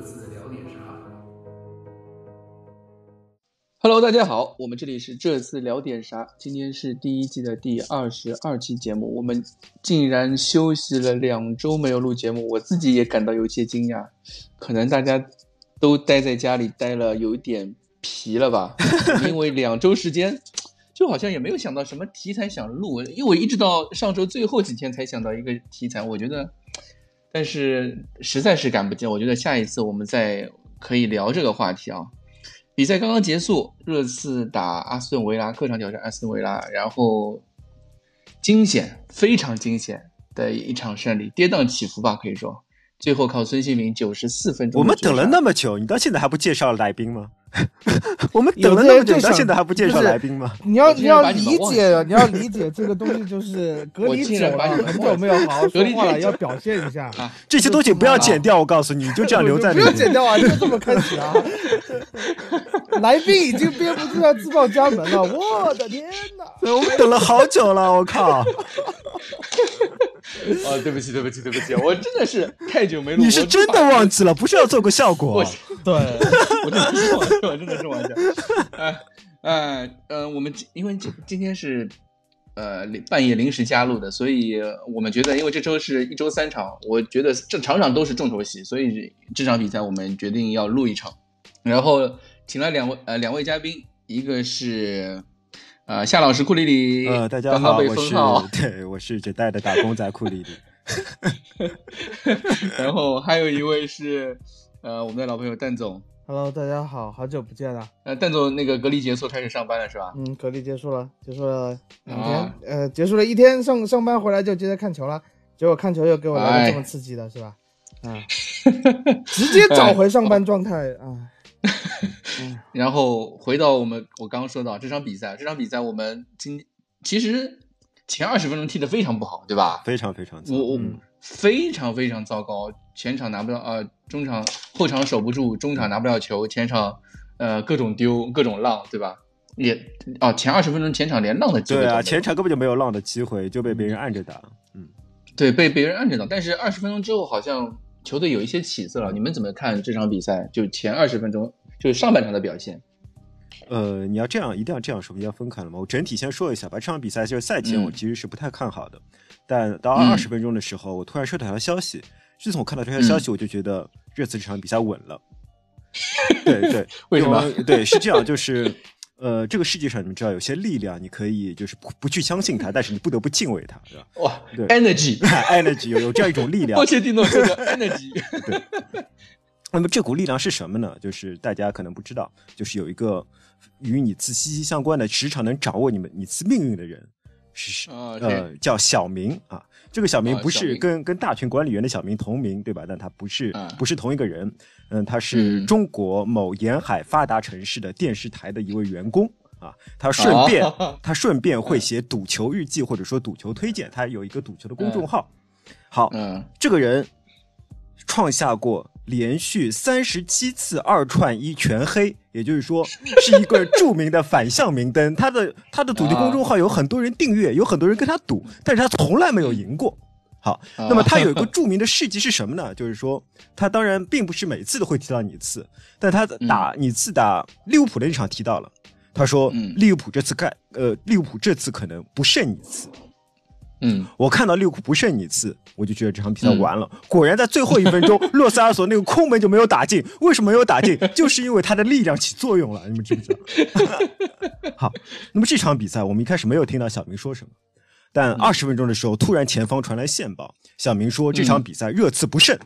这次聊点啥？Hello，大家好，我们这里是这次聊点啥？今天是第一季的第二十二期节目，我们竟然休息了两周没有录节目，我自己也感到有些惊讶。可能大家都待在家里待了有点疲了吧？因为两周时间。就好像也没有想到什么题材想录，因为我一直到上周最后几天才想到一个题材，我觉得，但是实在是赶不及。我觉得下一次我们再可以聊这个话题啊。比赛刚刚结束，热刺打阿斯顿维拉，客场挑战阿斯顿维拉，然后惊险，非常惊险的一场胜利，跌宕起伏吧，可以说，最后靠孙兴民九十四分钟。我们等了那么久，你到现在还不介绍来宾吗？我们等了那么久，到现在还不介绍来宾吗？你要你要理解，你要理解这个东西就是隔离久了，很久没有好好说话了，要表现一下。这些东西不要剪掉，我告诉你，就这样留在。不要剪掉啊，就这么开始啊！来宾已经憋不住要自报家门了，我的天哪！我们等了好久了，我靠！哦，对不起，对不起，对不起，我真的是太久没录。你是真的忘记了，不是要做个效果？对，我真的是忘记了，真的是忘记了。哎，哎，嗯，我们因为今今天是呃半夜临时加入的，所以我们觉得，因为这周是一周三场，我觉得这场场都是重头戏，所以这场比赛我们决定要录一场，然后请了两位呃两位嘉宾，一个是。呃，夏老师库里里，呃，大家好，我是 对，我是只带的打工仔库里里。然后还有一位是呃，我们的老朋友蛋总。Hello，大家好，好久不见了。呃，蛋总，那个隔离结束开始上班了是吧？嗯，隔离结束了，结束了两天，呃，结束了一天上上班回来就接着看球了，结果看球又给我来了这么刺激的是吧？啊，直接找回上班状态啊。然后回到我们，我刚刚说到这场比赛，这场比赛我们今其实前二十分钟踢得非常不好，对吧？非常非常，我我非常非常糟糕，前场拿不到呃，中场后场守不住，中场拿不了球，前场呃各种丢各种浪，对吧？也哦，前二十分钟前场连浪的机会对啊，前场根本就没有浪的机会，就被别人按着打，嗯，对，被别人按着打，但是二十分钟之后好像。球队有一些起色了，你们怎么看这场比赛？就前二十分钟，就是上半场的表现。呃，你要这样，一定要这样说，要分开了吗？我整体先说一下吧。这场比赛就是赛前我其实是不太看好的，但到二十分钟的时候，我突然收到条消息。自从我看到这条消息，我就觉得热刺这场比赛稳了。对 对，为什么？对，是这样，就是。呃，这个世界上你们知道有些力量，你可以就是不不去相信它，但是你不得不敬畏它，是吧？哇，对，energy，energy 有有这样一种力量。波切蒂诺说的 energy。对。那么这股力量是什么呢？就是大家可能不知道，就是有一个与你自息息相关的，时常能掌握你们你自命运的人，是呃叫小明啊。这个小明不是跟跟大群管理员的小明同名，对吧？但他不是不是同一个人。嗯，他是中国某沿海发达城市的电视台的一位员工啊。他顺便 他顺便会写赌球日记或者说赌球推荐，他有一个赌球的公众号。好，嗯，这个人创下过连续三十七次二串一全黑，也就是说是一个著名的反向明灯。他的他的赌球公众号有很多人订阅，有很多人跟他赌，但是他从来没有赢过。好，那么他有一个著名的事迹是什么呢？就是说，他当然并不是每次都会提到你次，但他打你次打利物浦的那场提到了。他说，利物浦这次盖，呃，利物浦这次可能不胜你次。嗯，我看到利物浦不胜一次，我就觉得这场比赛完了。果然在最后一分钟，洛塞尔索那个空门就没有打进。为什么没有打进？就是因为他的力量起作用了。你们知不知道？好，那么这场比赛我们一开始没有听到小明说什么。但二十分钟的时候，突然前方传来线报，小明说这场比赛热刺不胜。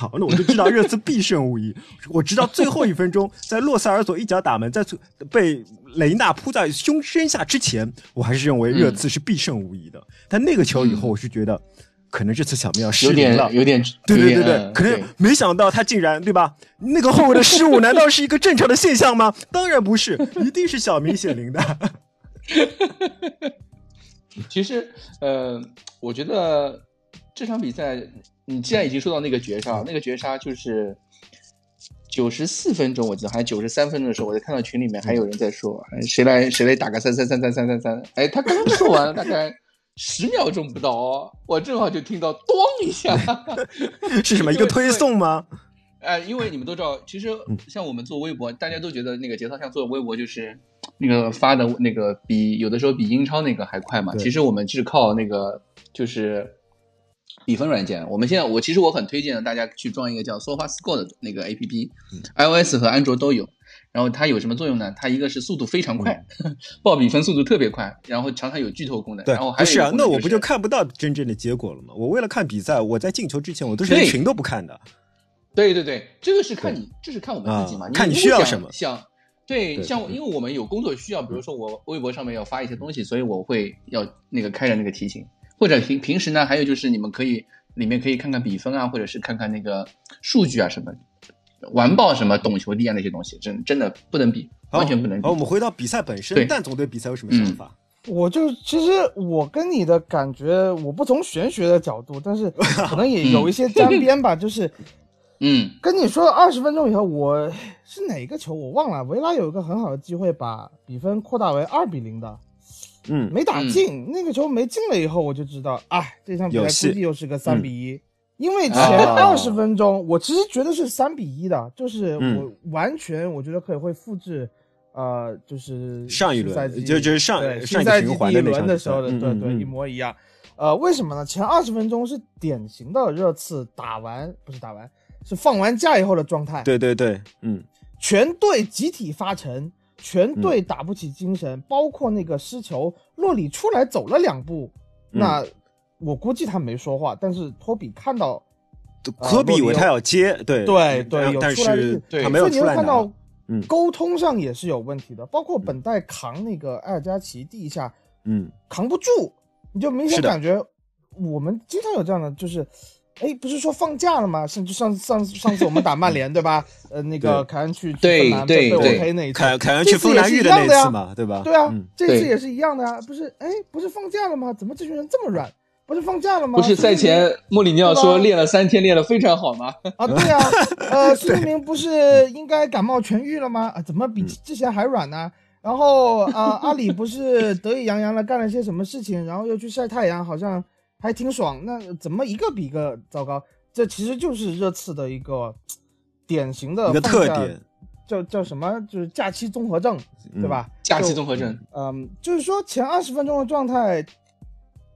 好，那我就知道热刺必胜无疑。我直到最后一分钟，在洛塞尔索一脚打门，在被雷纳扑在胸身下之前，我还是认为热刺是必胜无疑的。但那个球以后，我是觉得可能这次小明要失灵了，有点，对对对对，可能没想到他竟然对吧？那个后卫的失误难道是一个正常的现象吗？当然不是，一定是小明显灵的。其实，呃，我觉得这场比赛，你既然已经说到那个绝杀，那个绝杀就是九十四分钟，我记得还九十三分钟的时候，我就看到群里面还有人在说，谁来谁来打个三三三三三三三，哎，他刚刚说完大概十秒钟不到，我正好就听到咚一下，是什么一个推送吗？哎，因为你们都知道，其实像我们做微博，大家都觉得那个节操像做微博就是那个发的那个比有的时候比英超那个还快嘛。其实我们是靠那个就是比分软件。我们现在我其实我很推荐大家去装一个叫 SofaScore 的那个 APP，iOS 和安卓都有。然后它有什么作用呢？它一个是速度非常快，报比分速度特别快，然后常常有剧透功能。然后还是啊，那我不就看不到真正的结果了吗？我为了看比赛，我在进球之前，我都是连群都不看的。对对对，这个是看你，这是看我们自己嘛？看你需要什么？想对，像因为我们有工作需要，比如说我微博上面要发一些东西，所以我会要那个开着那个提醒，或者平平时呢，还有就是你们可以里面可以看看比分啊，或者是看看那个数据啊什么。完爆什么懂球帝啊那些东西，真真的不能比，完全不能比。好，我们回到比赛本身，但总对比赛有什么想法？我就其实我跟你的感觉，我不从玄学的角度，但是可能也 有一些沾边吧。就是，嗯，跟你说二十分钟以后，我是哪个球我忘了。维拉有一个很好的机会把比分扩大为二比零的，嗯，没打进那个球没进了以后，我就知道，哎，这场比赛估计又是个三比一。因为前二十分钟，我其实觉得是三比一的，就是我完全我觉得可以会复制，呃，就是上一轮就就是上上赛季第一轮的时候的，对对，一模一样。呃，为什么呢？前二十分钟是典型的热刺打完不是打完，是放完假以后的状态。对对对，嗯，全队集体发沉，全队打不起精神，包括那个失球，洛里出来走了两步，那。我估计他没说话，但是托比看到，科比以为他要接，对。对对，但是他没有出来看到，嗯，沟通上也是有问题的，包括本代扛那个埃尔加奇第一下，嗯，扛不住，你就明显感觉我们经常有这样的，就是，哎，不是说放假了吗？甚至上上上次我们打曼联对吧？呃，那个凯恩去对对对，那凯凯恩去芬兰遇的那次嘛，对吧？对啊，这次也是一样的呀，不是？哎，不是放假了吗？怎么这群人这么软？不是放假了吗？不是赛前穆里尼奥说练了三天，练得非常好吗？啊，对啊，呃，孙兴民不是应该感冒痊愈了吗？啊，怎么比之前还软呢？然后啊，阿里不是得意洋洋的干了些什么事情，然后又去晒太阳，好像还挺爽。那怎么一个比一个糟糕？这其实就是热刺的一个典型的一个特点，叫叫什么？就是假期综合症，对吧？假期综合症。嗯，就是说前二十分钟的状态。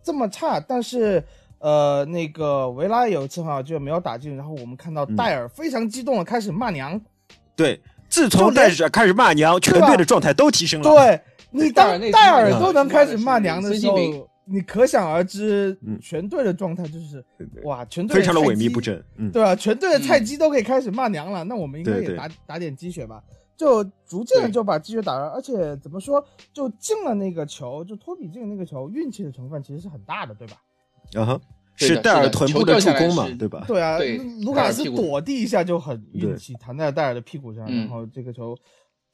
这么差，但是，呃，那个维拉有一次哈就没有打进，然后我们看到戴尔非常激动的开始骂娘。对，自从戴尔开始骂娘，全队的状态都提升了。对你当戴尔都能开始骂娘的时候，你可想而知，全队的状态就是哇，全队非常的萎靡不振，对吧？全队的菜鸡都可以开始骂娘了，那我们应该也打打点鸡血吧。就逐渐的就把鸡血打了，而且怎么说，就进了那个球，就托比进那个球，运气的成分其实是很大的，对吧？啊哈，是戴尔臀部的助攻嘛，对吧？对啊，卢卡斯躲地一下就很运气，弹在戴尔的屁股上，然后这个球，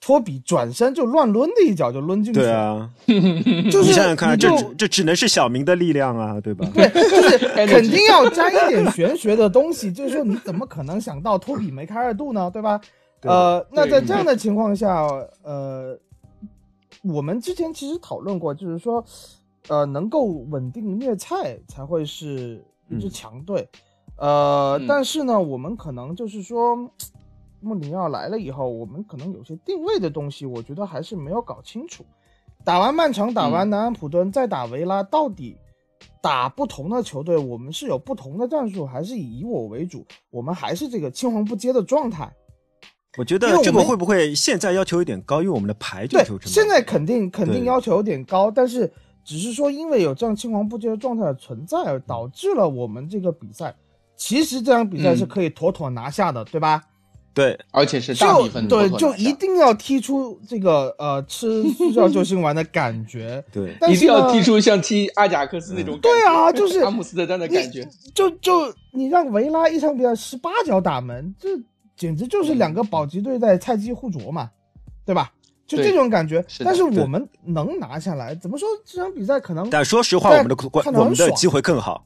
托比转身就乱抡的一脚就抡进去。对啊，就是你想想看，这这只能是小明的力量啊，对吧？对，就是 肯定要加一点玄学的东西，就是说你怎么可能想到托比梅开二度呢，对吧？呃，那在这样的情况下，呃，我们之前其实讨论过，就是说，呃，能够稳定虐菜才会是一支强队，呃，但是呢，我们可能就是说，穆里尼奥来了以后，我们可能有些定位的东西，我觉得还是没有搞清楚。打完曼城，打完南安普顿，再打维拉，到底打不同的球队，我们是有不同的战术，还是以以我为主？我们还是这个青黄不接的状态？我觉得这个会不会现在要求有点高？因为我们的排球成现在肯定肯定要求有点高，但是只是说因为有这样青黄不接的状态的存在，导致了我们这个比赛，其实这场比赛是可以妥妥拿下的，对吧？对，而且是大比分，对，就一定要踢出这个呃吃速效救心丸的感觉，对，一定要踢出像踢阿贾克斯那种，对啊，就是阿姆斯特丹的感觉，就就你让维拉一场比赛十八脚打门，这。简直就是两个保级队在菜鸡互啄嘛，对吧？就这种感觉。但是我们能拿下来，怎么说这场比赛可能？但说实话，我们的我们的机会更好。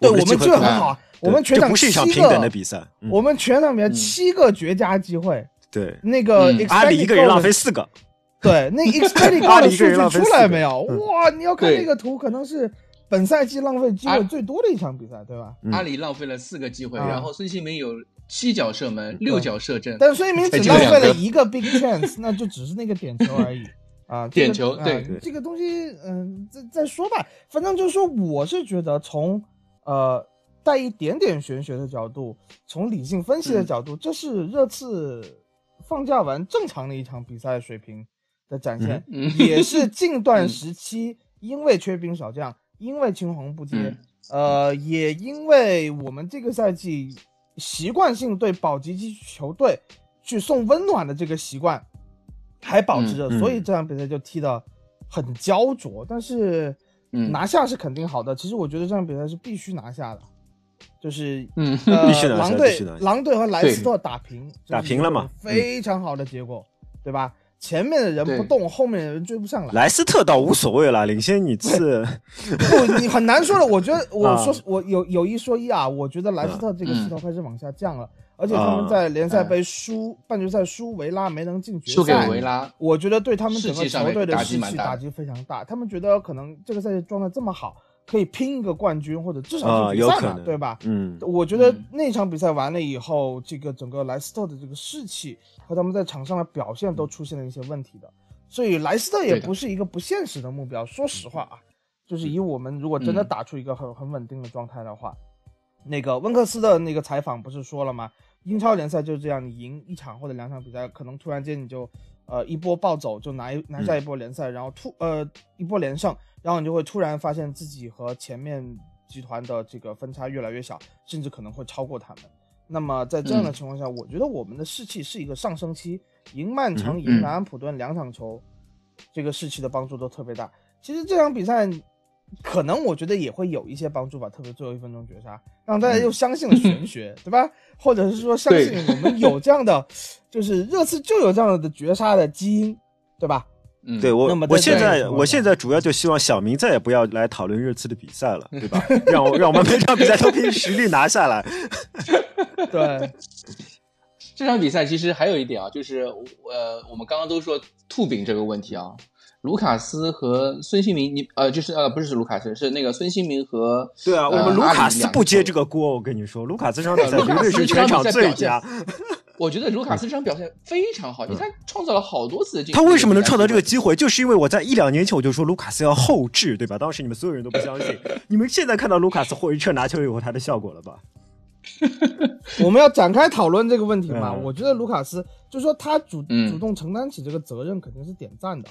对我们机会很好，我们全场不是一场平等的比赛。我们全场比赛七个绝佳机会。对，那个阿里一个人浪费四个。对，那 expected goal 的数据出来没有？哇，你要看那个图，可能是本赛季浪费机会最多的一场比赛，对吧？阿里浪费了四个机会，然后孙兴民有七脚射门，六脚射正，但孙兴民只浪费了一个 big chance，那就只是那个点球而已 啊。点球，对这个东西，嗯，再再说吧。反正就是说，我是觉得从呃带一点点玄学的角度，从理性分析的角度，这是热刺放假完正常的一场比赛水平的展现，也是 近段时期因为缺兵少将。因为青黄不接，呃，也因为我们这个赛季习惯性对保级级球队去送温暖的这个习惯还保持着，所以这场比赛就踢得很焦灼。但是拿下是肯定好的。其实我觉得这场比赛是必须拿下的，就是嗯，必须拿下，狼队狼队和莱斯特打平，打平了嘛，非常好的结果，对吧？前面的人不动，后面的人追不上来。莱斯特倒无所谓了，领先你次。不，你很难说的。我觉得，我说 我有有一说一啊，我觉得莱斯特这个势头开始往下降了，而且他们在联赛杯输半决赛输维拉没能进决赛，输给维拉，我觉得对他们整个球队的士气打击非常大。他们觉得可能这个赛季状态这么好。可以拼一个冠军，或者至少是比赛嘛，对吧？嗯，我觉得那场比赛完了以后，这个整个莱斯特的这个士气和他们在场上的表现都出现了一些问题的，所以莱斯特也不是一个不现实的目标。说实话啊，就是以我们如果真的打出一个很很稳定的状态的话，那个温克斯的那个采访不是说了吗？英超联赛就是这样，你赢一场或者两场比赛，可能突然间你就呃一波暴走，就拿一拿下一波联赛，然后突呃一波连胜。然后你就会突然发现自己和前面集团的这个分差越来越小，甚至可能会超过他们。那么在这样的情况下，我觉得我们的士气是一个上升期，赢曼城、赢南安普顿两场球，这个士气的帮助都特别大。其实这场比赛可能我觉得也会有一些帮助吧，特别最后一分钟绝杀，让大家又相信了玄 学，对吧？或者是说相信我们有这样的，就是热刺就有这样的绝杀的基因，对吧？嗯，对我，我现在我现在主要就希望小明再也不要来讨论热刺的比赛了，对吧？让我让我们 每场比赛都凭实力拿下来。对，这场比赛其实还有一点啊，就是呃，我们刚刚都说兔饼这个问题啊，卢卡斯和孙兴民，你呃，就是呃，不是卢卡斯，是那个孙兴民和对啊，我们卢卡斯不接这个锅，我跟你说，卢卡斯这场比赛绝对是全场最佳。我觉得卢卡斯这场表现非常好，你看创造了好多次的进他为什么能创造这个机会？就是因为我在一两年前我就说卢卡斯要后置，对吧？当时你们所有人都不相信，你们现在看到卢卡斯回撤拿球以后他的效果了吧？我们要展开讨论这个问题嘛？我觉得卢卡斯就是说他主主动承担起这个责任肯定是点赞的。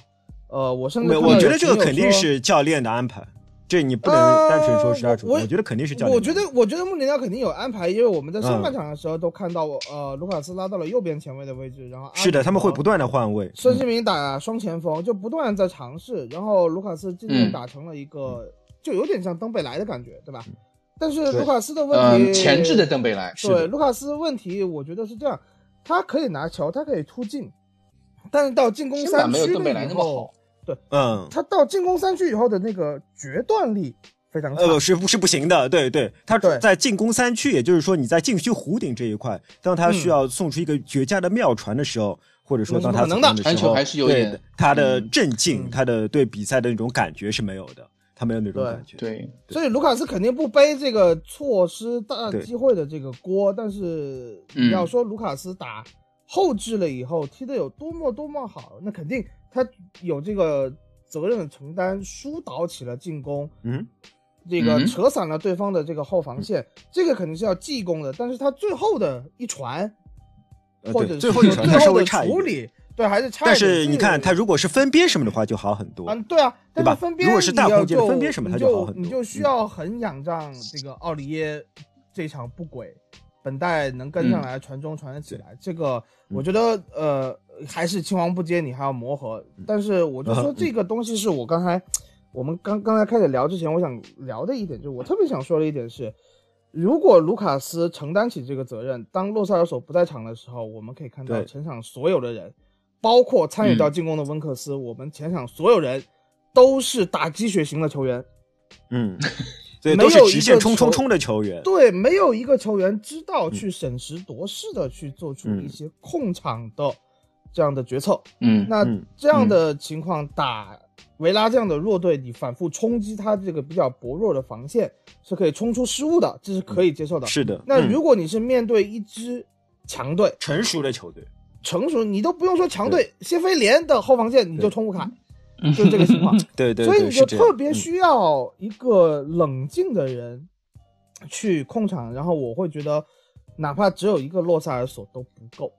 呃，我甚至我觉得这个肯定是教练的安排。这你不能单纯说是他主动，我觉得肯定是教练。我觉得，我觉得穆里尼奥肯定有安排，因为我们在上半场的时候都看到，呃，卢卡斯拉到了右边前卫的位置，然后是的，他们会不断的换位。孙兴民打双前锋，就不断在尝试，然后卢卡斯今天打成了一个，就有点像登贝莱的感觉，对吧？但是卢卡斯的问题，前置的登贝莱，对卢卡斯问题，我觉得是这样，他可以拿球，他可以突进，但是到进攻三区没有，没有那么好。对，嗯，他到进攻三区以后的那个决断力非常差，呃，是不是不行的？对对，他在进攻三区，也就是说你在禁区弧顶这一块，当他需要送出一个绝佳的妙传的时候，或者说当他能的时候，对他的镇静，他的对比赛的那种感觉是没有的，他没有那种感觉。对，所以卢卡斯肯定不背这个错失大机会的这个锅，但是你要说卢卡斯打后置了以后踢得有多么多么好，那肯定。他有这个责任的承担，疏导起了进攻，嗯，这个扯散了对方的这个后防线，这个肯定是要记功的。但是他最后的一传，或者最后一传他稍微处理，对还是差。但是你看他如果是分边什么的话就好很多。嗯，对啊，对吧？分边如果是大空间分边什么，他就好很多。你就需要很仰仗这个奥里耶这场不轨。本代能跟上来传中传得起来，这个我觉得呃还是青黄不接，你还要磨合。但是我就说这个东西是我刚才我们刚刚才开始聊之前，我想聊的一点，就是我特别想说的一点是，如果卢卡斯承担起这个责任，当洛萨尔索不在场的时候，我们可以看到全场所有的人，包括参与到进攻的温克斯，我们前场所有人都是打鸡血型的球员。嗯。对，都是直线冲冲冲的球员。对，没有一个球员知道去审时度势的去做出一些控场的这样的决策。嗯，那这样的情况打维拉这样的弱队，你反复冲击他这个比较薄弱的防线，是可以冲出失误的，这是可以接受的。是的。那如果你是面对一支强队、成熟的球队，成熟你都不用说强队，谢菲联的后防线你就冲不开，就这个情况。对对。所以你就特别需要一个冷静的人去控场，然后我会觉得，哪怕只有一个洛萨尔索都不够，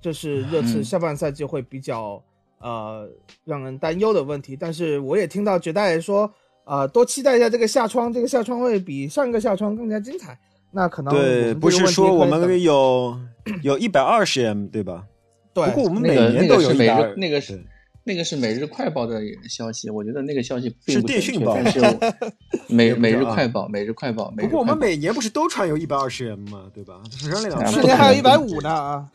这是热刺下半赛季会比较。呃，让人担忧的问题，但是我也听到绝代说，呃，多期待一下这个夏窗，这个夏窗会比上一个夏窗更加精彩。那可能对，不是说我们有有一百二十 M 对吧？对，不过我们每年都有一百，那个是。那个是每日快报的消息，我觉得那个消息是电讯报，是 每每日快报，每日快报。不过我们每年不是都传有一百二十人吗？对吧？去年还有一百五呢啊！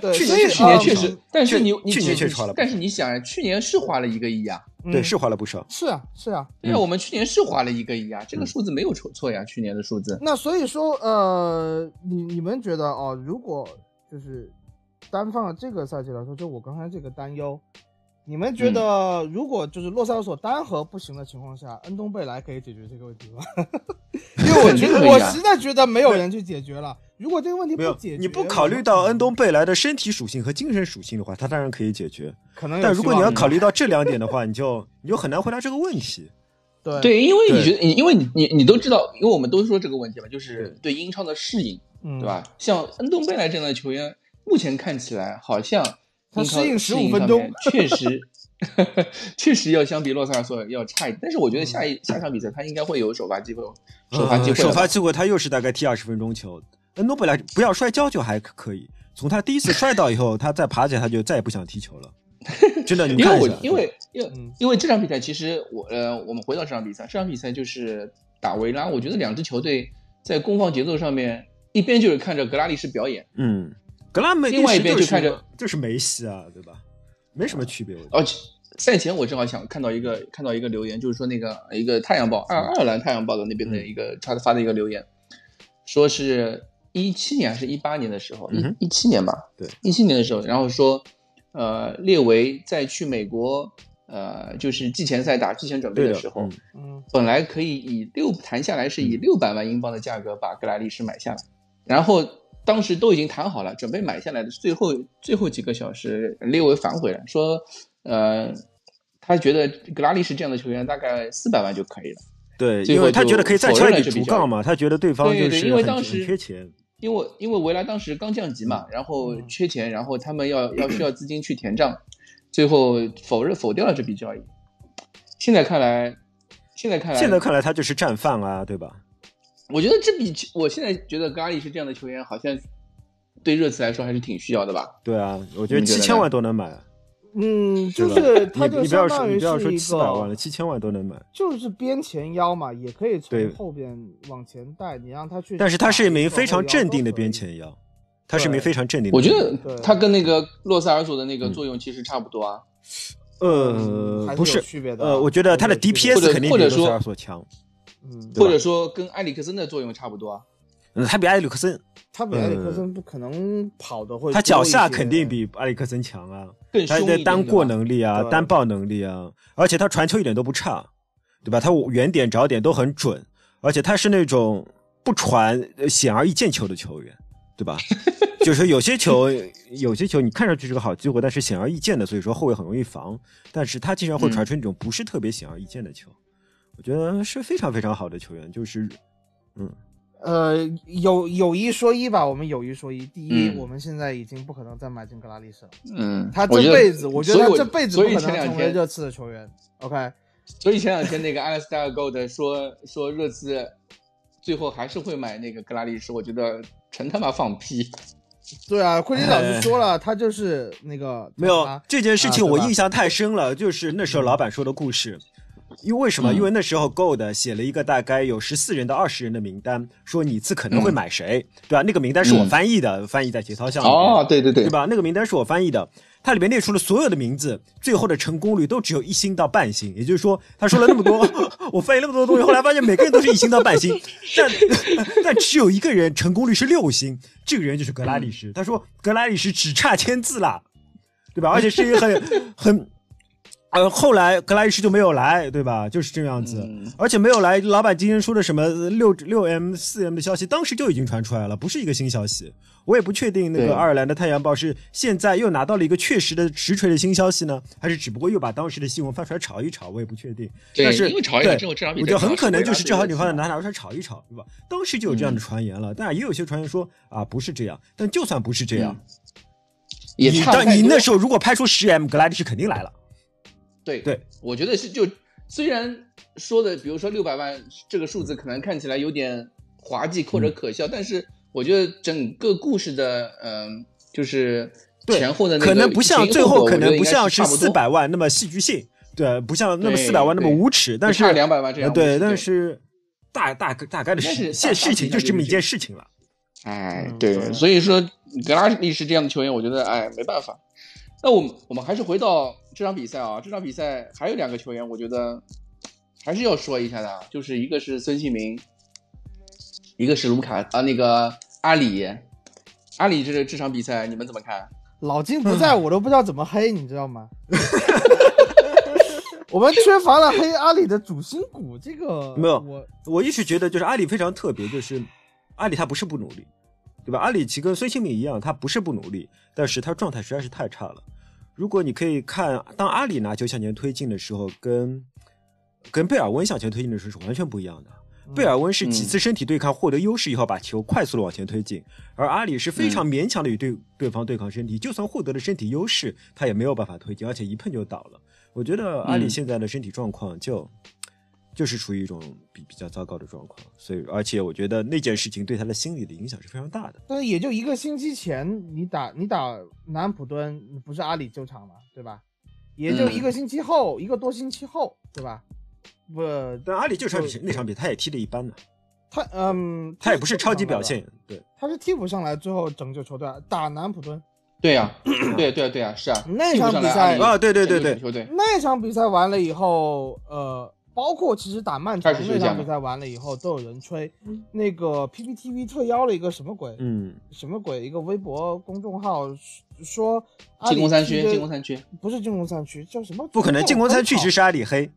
对，去年去年确实，但是你去年确实花了，但是你想，去年是花了一个亿啊，对，是花了不少。是啊，是啊，对啊，我们去年是花了一个亿啊，这个数字没有错错呀，去年的数字。那所以说，呃，你你们觉得哦，如果就是。单放了这个赛季来说，就我刚才这个担忧，你们觉得如果就是洛萨尔索单核不行的情况下，恩东贝莱可以解决这个问题吗？因为我觉得我实在觉得没有人去解决了。如果这个问题不解决，你不考虑到恩东贝莱的身体属性和精神属性的话，他当然可以解决。可能，但如果你要考虑到这两点的话，你就你就很难回答这个问题。对对，因为你觉得你因为你你你都知道，因为我们都说这个问题嘛，就是对英超的适应，对吧？像恩东贝莱这样的球员。目前看起来好像他适应十五分钟，确实确实要相比洛萨尔索要差一点。但是我觉得下一下场比赛他应该会有首发机会，首发机会。首发机会他又是大概踢二十分钟球。恩诺贝莱不要摔跤就还可以，从他第一次摔倒以后，他再爬起来他就再也不想踢球了。真的，因为我因为因为因为这场比赛其实我呃我们回到这场比赛，这场比赛就是打维拉，我觉得两支球队在攻防节奏上面，一边就是看着格拉利什表演，嗯。格拉梅另外一边就看着就是梅西啊，对吧？没什么区别。哦，赛前我正好想看到一个看到一个留言，就是说那个一个太阳报爱爱尔兰太阳报的那边的一个他发的一个留言，说是一七年还是一八年的时候，一一七年吧，对，一七年的时候，然后说呃列维在去美国呃就是季前赛打季前准备的时候，嗯，本来可以以六谈下来是以六百万英镑的价格把格莱利什买下来，然后。当时都已经谈好了，准备买下来的最后最后几个小时，列维反悔了，说，呃，他觉得格拉利什这样的球员大概四百万就可以了。对，因为他觉得可以再敲一笔杠嘛，他觉得对方就是因为当时缺钱，因为因为维拉当时刚降级嘛，然后缺钱，然后他们要要需要资金去填账，最后否认否掉了这笔交易。现在看来，现在看来，现在看来他就是战犯啊，对吧？我觉得这笔，我现在觉得格拉利什这样的球员，好像对热刺来说还是挺需要的吧？对啊，我觉得七千万都能买。嗯，就是他就相当于是七百万了，七千万都能买。就是边前腰嘛，也可以从后边往前带，你让他去。但是他是一名非常镇定的边前腰，他是一名非常镇定。的。我觉得他跟那个洛塞尔索的那个作用其实差不多啊。呃，不是区别的，呃，我觉得他的 DPS 肯定比洛塞尔索强。嗯，或者说跟埃里克森的作用差不多啊。嗯，他比埃里克森，他比埃里克森不可能跑的会。他脚下肯定比埃里克森强啊，他的单过能力啊，单爆能力啊，而且他传球一点都不差，对吧？他远点找点都很准，而且他是那种不传显而易见球的球员，对吧？就是有些球，有些球你看上去是个好机会，但是显而易见的，所以说后卫很容易防。但是他经常会传出那种不是特别显而易见的球。我觉得是非常非常好的球员，就是，嗯，呃，有有一说一吧，我们有一说一。第一，我们现在已经不可能再买进格拉利什了。嗯，他这辈子，我觉得他这辈子不可能成为热刺的球员。OK，所以前两天那个 Alistair Gold 说说热刺最后还是会买那个格拉利什，我觉得纯他妈放屁。对啊，库里老师说了，他就是那个没有这件事情，我印象太深了，就是那时候老板说的故事。因为为什么？因为那时候 Gold 写了一个大概有十四人到二十人的名单，说你次可能会买谁，对吧？那个名单是我翻译的，翻译在节操上。哦，对对对，对吧？那个名单是我翻译的，它里面列出了所有的名字，最后的成功率都只有一星到半星。也就是说，他说了那么多，我翻译那么多东西，后来发现每个人都是一星到半星，但但只有一个人成功率是六星，这个人就是格拉利什。他说格拉利什只差签字了，对吧？而且是一个很 很。呃，后来格莱利什就没有来，对吧？就是这样子，而且没有来，老板今天说的什么六六 M 四 M 的消息，当时就已经传出来了，不是一个新消息。我也不确定那个爱尔兰的《太阳报》是现在又拿到了一个确实的实锤的新消息呢，还是只不过又把当时的新闻翻出来炒一炒，我也不确定。但是，对，我觉得很可能就是正好你放在拿拿出来炒一炒，对吧？当时就有这样的传言了，但也有些传言说啊，不是这样。但就算不是这样，你当你那时候如果拍出十 M，格莱迪是肯定来了。对对，我觉得是就虽然说的，比如说六百万这个数字可能看起来有点滑稽或者可笑，但是我觉得整个故事的嗯，就是前后的那个可能不像最后可能不像是四百万那么戏剧性，对，不像那么四百万那么无耻，但是两百万这样对，但是大大大概的事现事情就是这么一件事情了。哎，对，所以说格拉利什这样的球员，我觉得哎没办法。那我们我们还是回到这场比赛啊，这场比赛还有两个球员，我觉得还是要说一下的，就是一个是孙兴民，一个是卢卡啊，那个阿里，阿里这这场比赛你们怎么看？老金 不在我都不知道怎么黑，你知道吗？我们缺乏了黑阿里的主心骨，这个 没有，我我一直觉得就是阿里非常特别，就是阿里他不是不努力。对吧？阿里其实跟孙兴民一样，他不是不努力，但是他状态实在是太差了。如果你可以看，当阿里拿球向前推进的时候，跟跟贝尔温向前推进的时候是完全不一样的。贝尔温是几次身体对抗获得优势以后，把球快速的往前推进，而阿里是非常勉强的与对对方对抗身体，就算获得了身体优势，他也没有办法推进，而且一碰就倒了。我觉得阿里现在的身体状况就。就是处于一种比比较糟糕的状况，所以而且我觉得那件事情对他的心理的影响是非常大的。但是也就一个星期前，你打你打南安普敦，不是阿里救场嘛，对吧？也就一个星期后，一个多星期后，对吧？不，但阿里救场比那场比他也踢的一般的，他嗯，他也不是超级表现，对，他是替补上来，最后拯救球队打南安普敦。对呀，对对对啊，是啊，那场比赛啊，对对对对，球队那场比赛完了以后，呃。包括其实打曼城那场比赛完了以后，都有人吹那个 PPTV 特邀了一个什么鬼，嗯，什么鬼？一个微博公众号说进攻三区，进攻三区不是进攻三区，叫什么？不可能，进攻三区其实是阿里黑，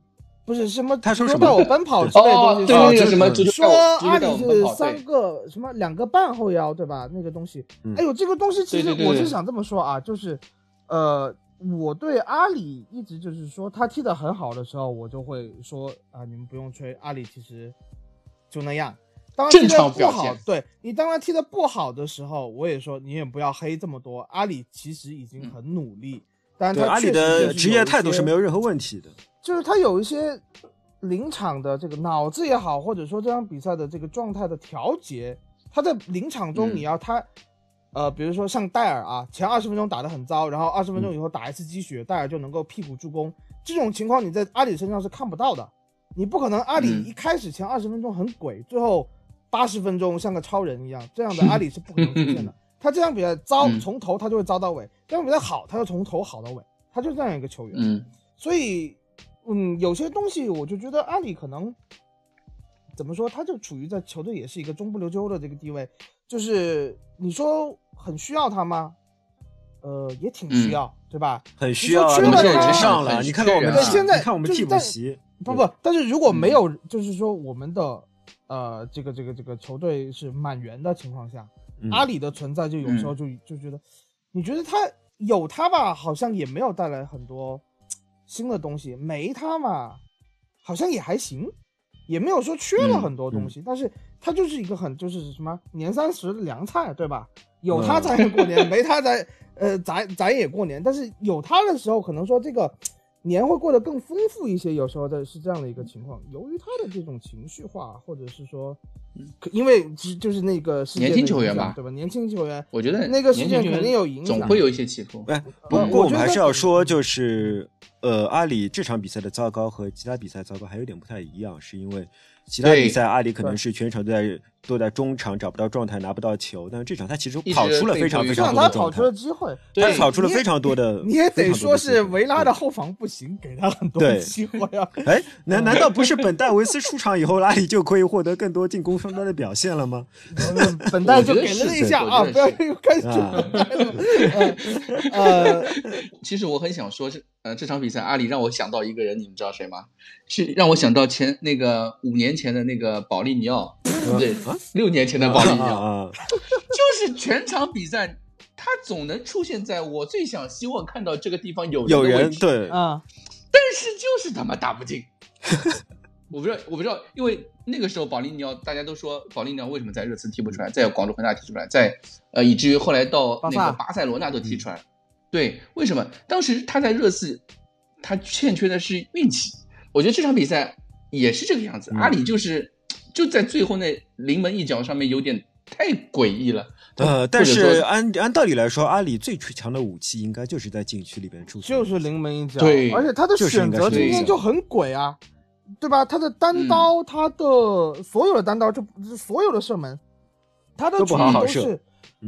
不是什么？他说什么？带我奔跑之类东西，对对什么？说阿里是三个什么两个半后腰，对吧？那个东西，哎呦，这个东西其实我是想这么说啊，就是呃。我对阿里一直就是说，他踢得很好的时候，我就会说啊，你们不用吹，阿里其实就那样。当正常不好，对你当他踢得不好的时候，我也说你也不要黑这么多。阿里其实已经很努力，但他阿里的职业态度是没有任何问题的。就是他有一些临场的这个脑子也好，或者说这场比赛的这个状态的调节，他在临场中你要他。呃，比如说像戴尔啊，前二十分钟打得很糟，然后二十分钟以后打一次鸡血，戴尔就能够屁股助攻。这种情况你在阿里身上是看不到的，你不可能阿里一开始前二十分钟很鬼，最后八十分钟像个超人一样，这样的阿里是不可能出现的。他这场比赛糟，从头他就会糟到尾；这场比赛好，他就从头好到尾，他就这样一个球员。嗯，所以，嗯，有些东西我就觉得阿里可能怎么说，他就处于在球队也是一个中不溜秋的这个地位，就是你说。很需要他吗？呃，也挺需要，对吧？很需要，缺了他上了。你看看我们现在，看我们替补席，不不，但是如果没有，就是说我们的呃，这个这个这个球队是满员的情况下，阿里的存在就有时候就就觉得，你觉得他有他吧，好像也没有带来很多新的东西；没他嘛，好像也还行，也没有说缺了很多东西。但是他就是一个很就是什么年三十的凉菜，对吧？有他咱也过年，没他咱呃咱咱也过年。但是有他的时候，可能说这个年会过得更丰富一些。有时候的是这样的一个情况。由于他的这种情绪化，或者是说，因为就是那个年轻球员吧，对吧？年轻球员，我觉得那个事件肯定有影响，总会有一些起伏。哎，不过我们还是要说，就是呃，阿里这场比赛的糟糕和其他比赛糟糕还有点不太一样，是因为。其他比赛，阿里可能是全场都在都在中场找不到状态，拿不到球。但是这场他其实跑出了非常非常多的状态，他跑出了机会，他跑出了非常多的。你也得说是维拉的后防不行，给他很多机会啊。哎，难难道不是本戴维斯出场以后，阿里就可以获得更多进攻双端的表现了吗？本戴就给了一下啊，不要又 开始。呃，其实我很想说，是呃，这场比赛阿里让我想到一个人，你们知道谁吗？是让我想到前那个五年前的那个保利尼奥，对，六年前的保利尼奥，就是全场比赛他总能出现在我最想希望看到这个地方有有人对啊，但是就是他妈打不进。我不知道，我不知道，因为那个时候保利尼奥大家都说保利尼奥为什么在热刺踢不出来，在广州恒大踢出来，在呃以至于后来到那个巴塞罗那都踢出来。对，为什么当时他在热刺，他欠缺的是运气。我觉得这场比赛也是这个样子。阿里就是就在最后那临门一脚上面有点太诡异了。呃，但是按按道理来说，阿里最强的武器应该就是在禁区里边出，就是临门一脚。对，而且他的选择今天就很鬼啊，对吧？他的单刀，他的所有的单刀，就所有的射门，他的处理都是。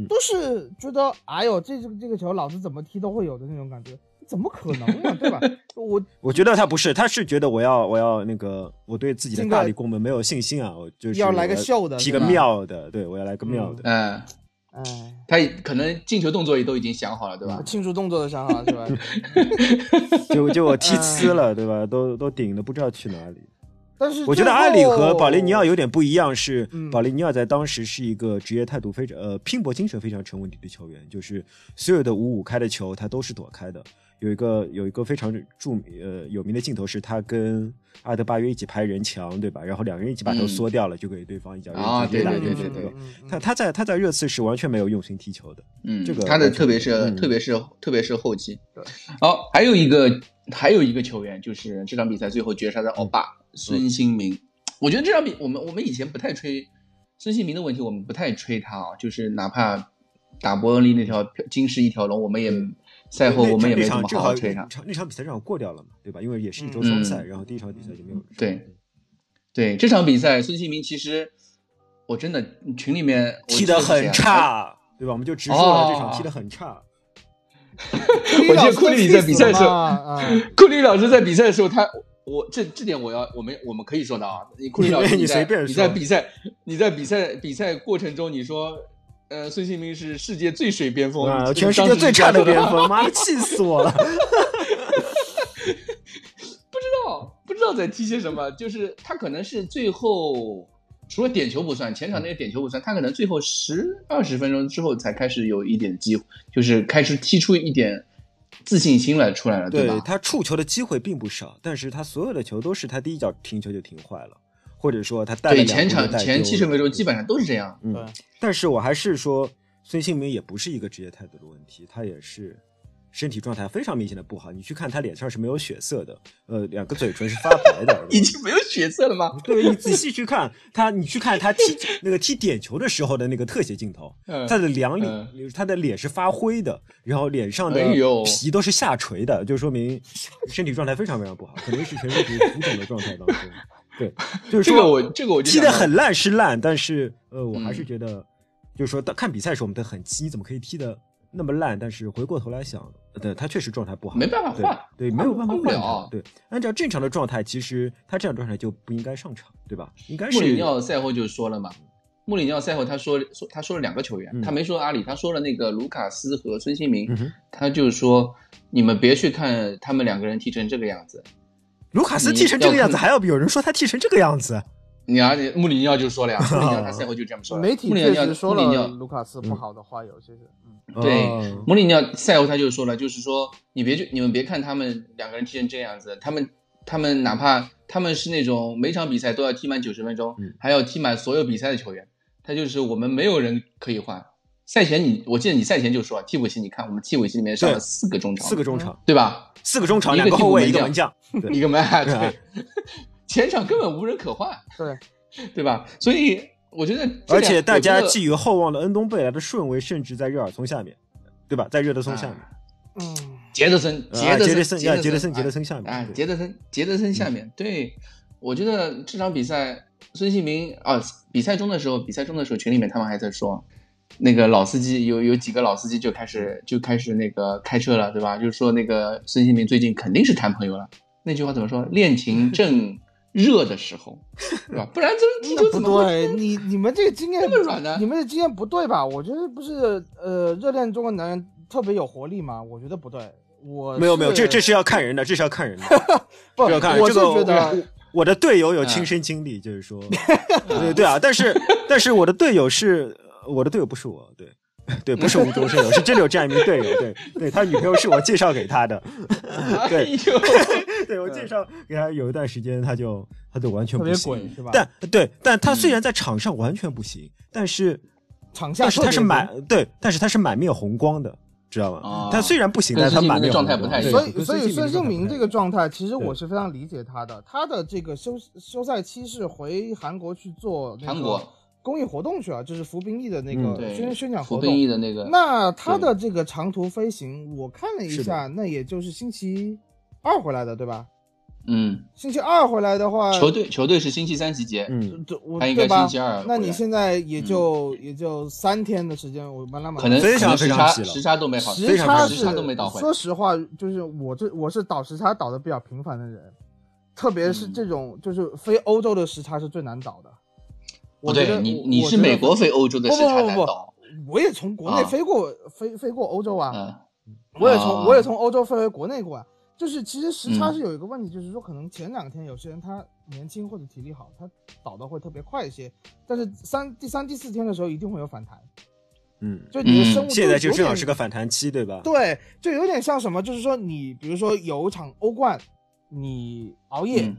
都是觉得，哎呦，这这个这个球，老子怎么踢都会有的那种感觉，怎么可能呢？对吧？我我觉得他不是，他是觉得我要我要那个，我对自己的大力攻门没有信心啊，我就是要来个秀的，踢个妙的，对我要来个妙的。嗯，哎，他可能进球动作也都已经想好了，对吧？庆祝动作都想好了，是吧？就就我踢呲了，对吧？都都顶的不知道去哪里。但是我觉得阿里和保利尼奥有点不一样，是保利尼奥在当时是一个职业态度非常呃拼搏精神非常成问题的球员，就是所有的五五开的球他都是躲开的。有一个有一个非常著名呃有名的镜头是他跟阿德巴约一起拍人墙，对吧？然后两个人一起把头缩掉了，就给对方一脚啊，对对对对对。他他在他在热刺是完全没有用心踢球的，嗯，这个他的特别是特别是特别是后期。好，还有一个还有一个球员就是这场比赛最后绝杀的欧巴。孙兴民，我觉得这场比我们我们以前不太吹孙兴民的问题，我们不太吹他啊，就是哪怕打伯恩利那条金狮一条龙，我们也赛后我们也没怎么好好吹他。那场比赛正好过掉了嘛，对吧？因为也是一周双赛，然后第一场比赛就没有。对，对，这场比赛孙兴民其实我真的群里面踢得很差，对吧？我们就直说了，这场踢得很差。我记得库里在比赛的时候，库里老师在比赛的时候他。我这这点我要我们我们可以说的啊，你库里老师你在你在比赛你在比赛比赛过程中你说，呃，孙兴民是世界最水边锋，全世界最差的边锋，妈的气死我了！不知道不知道在踢些什么，就是他可能是最后除了点球不算，前场那些点球不算，他可能最后十二十分钟之后才开始有一点机会，就是开始踢出一点。自信心来出来了，对吧？他触球的机会并不少，但是他所有的球都是他第一脚停球就停坏了，或者说他带了前场前七十分钟基本上都是这样。嗯，但是我还是说孙兴民也不是一个职业态度的问题，他也是。身体状态非常明显的不好，你去看他脸上是没有血色的，呃，两个嘴唇是发白的，已经没有血色了吗？对，你仔细去看他，你去看他踢那个踢点球的时候的那个特写镜头，他的两脸，他的脸是发灰的，然后脸上的皮都是下垂的，就说明身体状态非常非常不好，可能是全身体浮肿的状态当中。对，就是说这个我这个我踢的很烂是烂，但是呃，我还是觉得，就是说看比赛的时候我们都很急，你怎么可以踢的？那么烂，但是回过头来想，对他确实状态不好，没办法换，对，没有办法换。对，按照正常的状态，其实他这样状态就不应该上场，对吧？应该是。穆里尼奥赛后就说了嘛，穆里尼奥赛后他说说他说了两个球员，他没说阿里，他说了那个卢卡斯和孙兴民，他就说你们别去看他们两个人踢成这个样子，卢卡斯踢成这个样子，还要有人说他踢成这个样子。你啊，你穆里尼奥就说了呀，穆里尼奥他赛后就这么说。媒体确实说了卢卡斯不好的话，有些是。嗯，对，穆里尼奥赛后他就说了，就是说你别去，你们别看他们两个人踢成这个样子，他们他们哪怕他们是那种每场比赛都要踢满九十分钟，还要踢满所有比赛的球员，他就是我们没有人可以换。赛前你，我记得你赛前就说替补席，你看我们替补席里面上了四个中场，四个中场，对吧？四个中场，两个后卫，一个门将，一个门对。前场根本无人可换，对对吧？所以我觉得，而且大家寄予厚望的恩东贝莱的顺位甚至在热尔松下面，对吧？在热德松下面，嗯，杰德森，杰德森，杰德森，杰德森下面，啊，杰德森，杰德森下面。对，我觉得这场比赛，孙兴民啊，比赛中的时候，比赛中的时候，群里面他们还在说，那个老司机有有几个老司机就开始就开始那个开车了，对吧？就是说那个孙兴民最近肯定是谈朋友了。那句话怎么说？恋情 正。热的时候，对吧？不然这踢球怎么对？你你们这个经验 这么软呢？你们的经验不对吧？我觉得不是，呃，热恋中的男人特别有活力吗？我觉得不对。我没有没有，这这是要看人的，这是要看人的，不要看我这个。觉得我的队友有亲身经历，就是说，对对啊，但是但是我的队友是我的队友不是我，对对，不是无中生有，是真的有这样一名队友，对对，他女朋友是我介绍给他的，对，对我介绍给他有一段时间，他就他就完全不行，是吧？但对，但他虽然在场上完全不行，但是场下但是他是满对，但是他是满面红光的。知道吗？他虽然不行，但他满面状态不太一样。所以，所以孙兴民这个状态，其实我是非常理解他的。他的这个休休赛期是回韩国去做韩国公益活动去了，就是服兵役的那个宣宣讲活动。服兵役的那个。那他的这个长途飞行，我看了一下，那也就是星期二回来的，对吧？嗯，星期二回来的话，球队球队是星期三集结，嗯，他应该星期二。那你现在也就也就三天的时间，我蛮拉满，可能非常时差时差都没好，时差时差都没倒回。说实话，就是我这我是倒时差倒的比较频繁的人，特别是这种就是非欧洲的时差是最难倒的。不对，你你是美国飞欧洲的时差难倒，我也从国内飞过飞飞过欧洲啊，我也从我也从欧洲飞回国内过啊。就是其实时差是有一个问题，就是说可能前两天有些人他年轻或者体力好，他倒的会特别快一些，但是三第三第四天的时候一定会有反弹。嗯，就你的生物现在就正好是个反弹期，对吧？对，就有点像什么，就是说你比如说有一场欧冠，你熬夜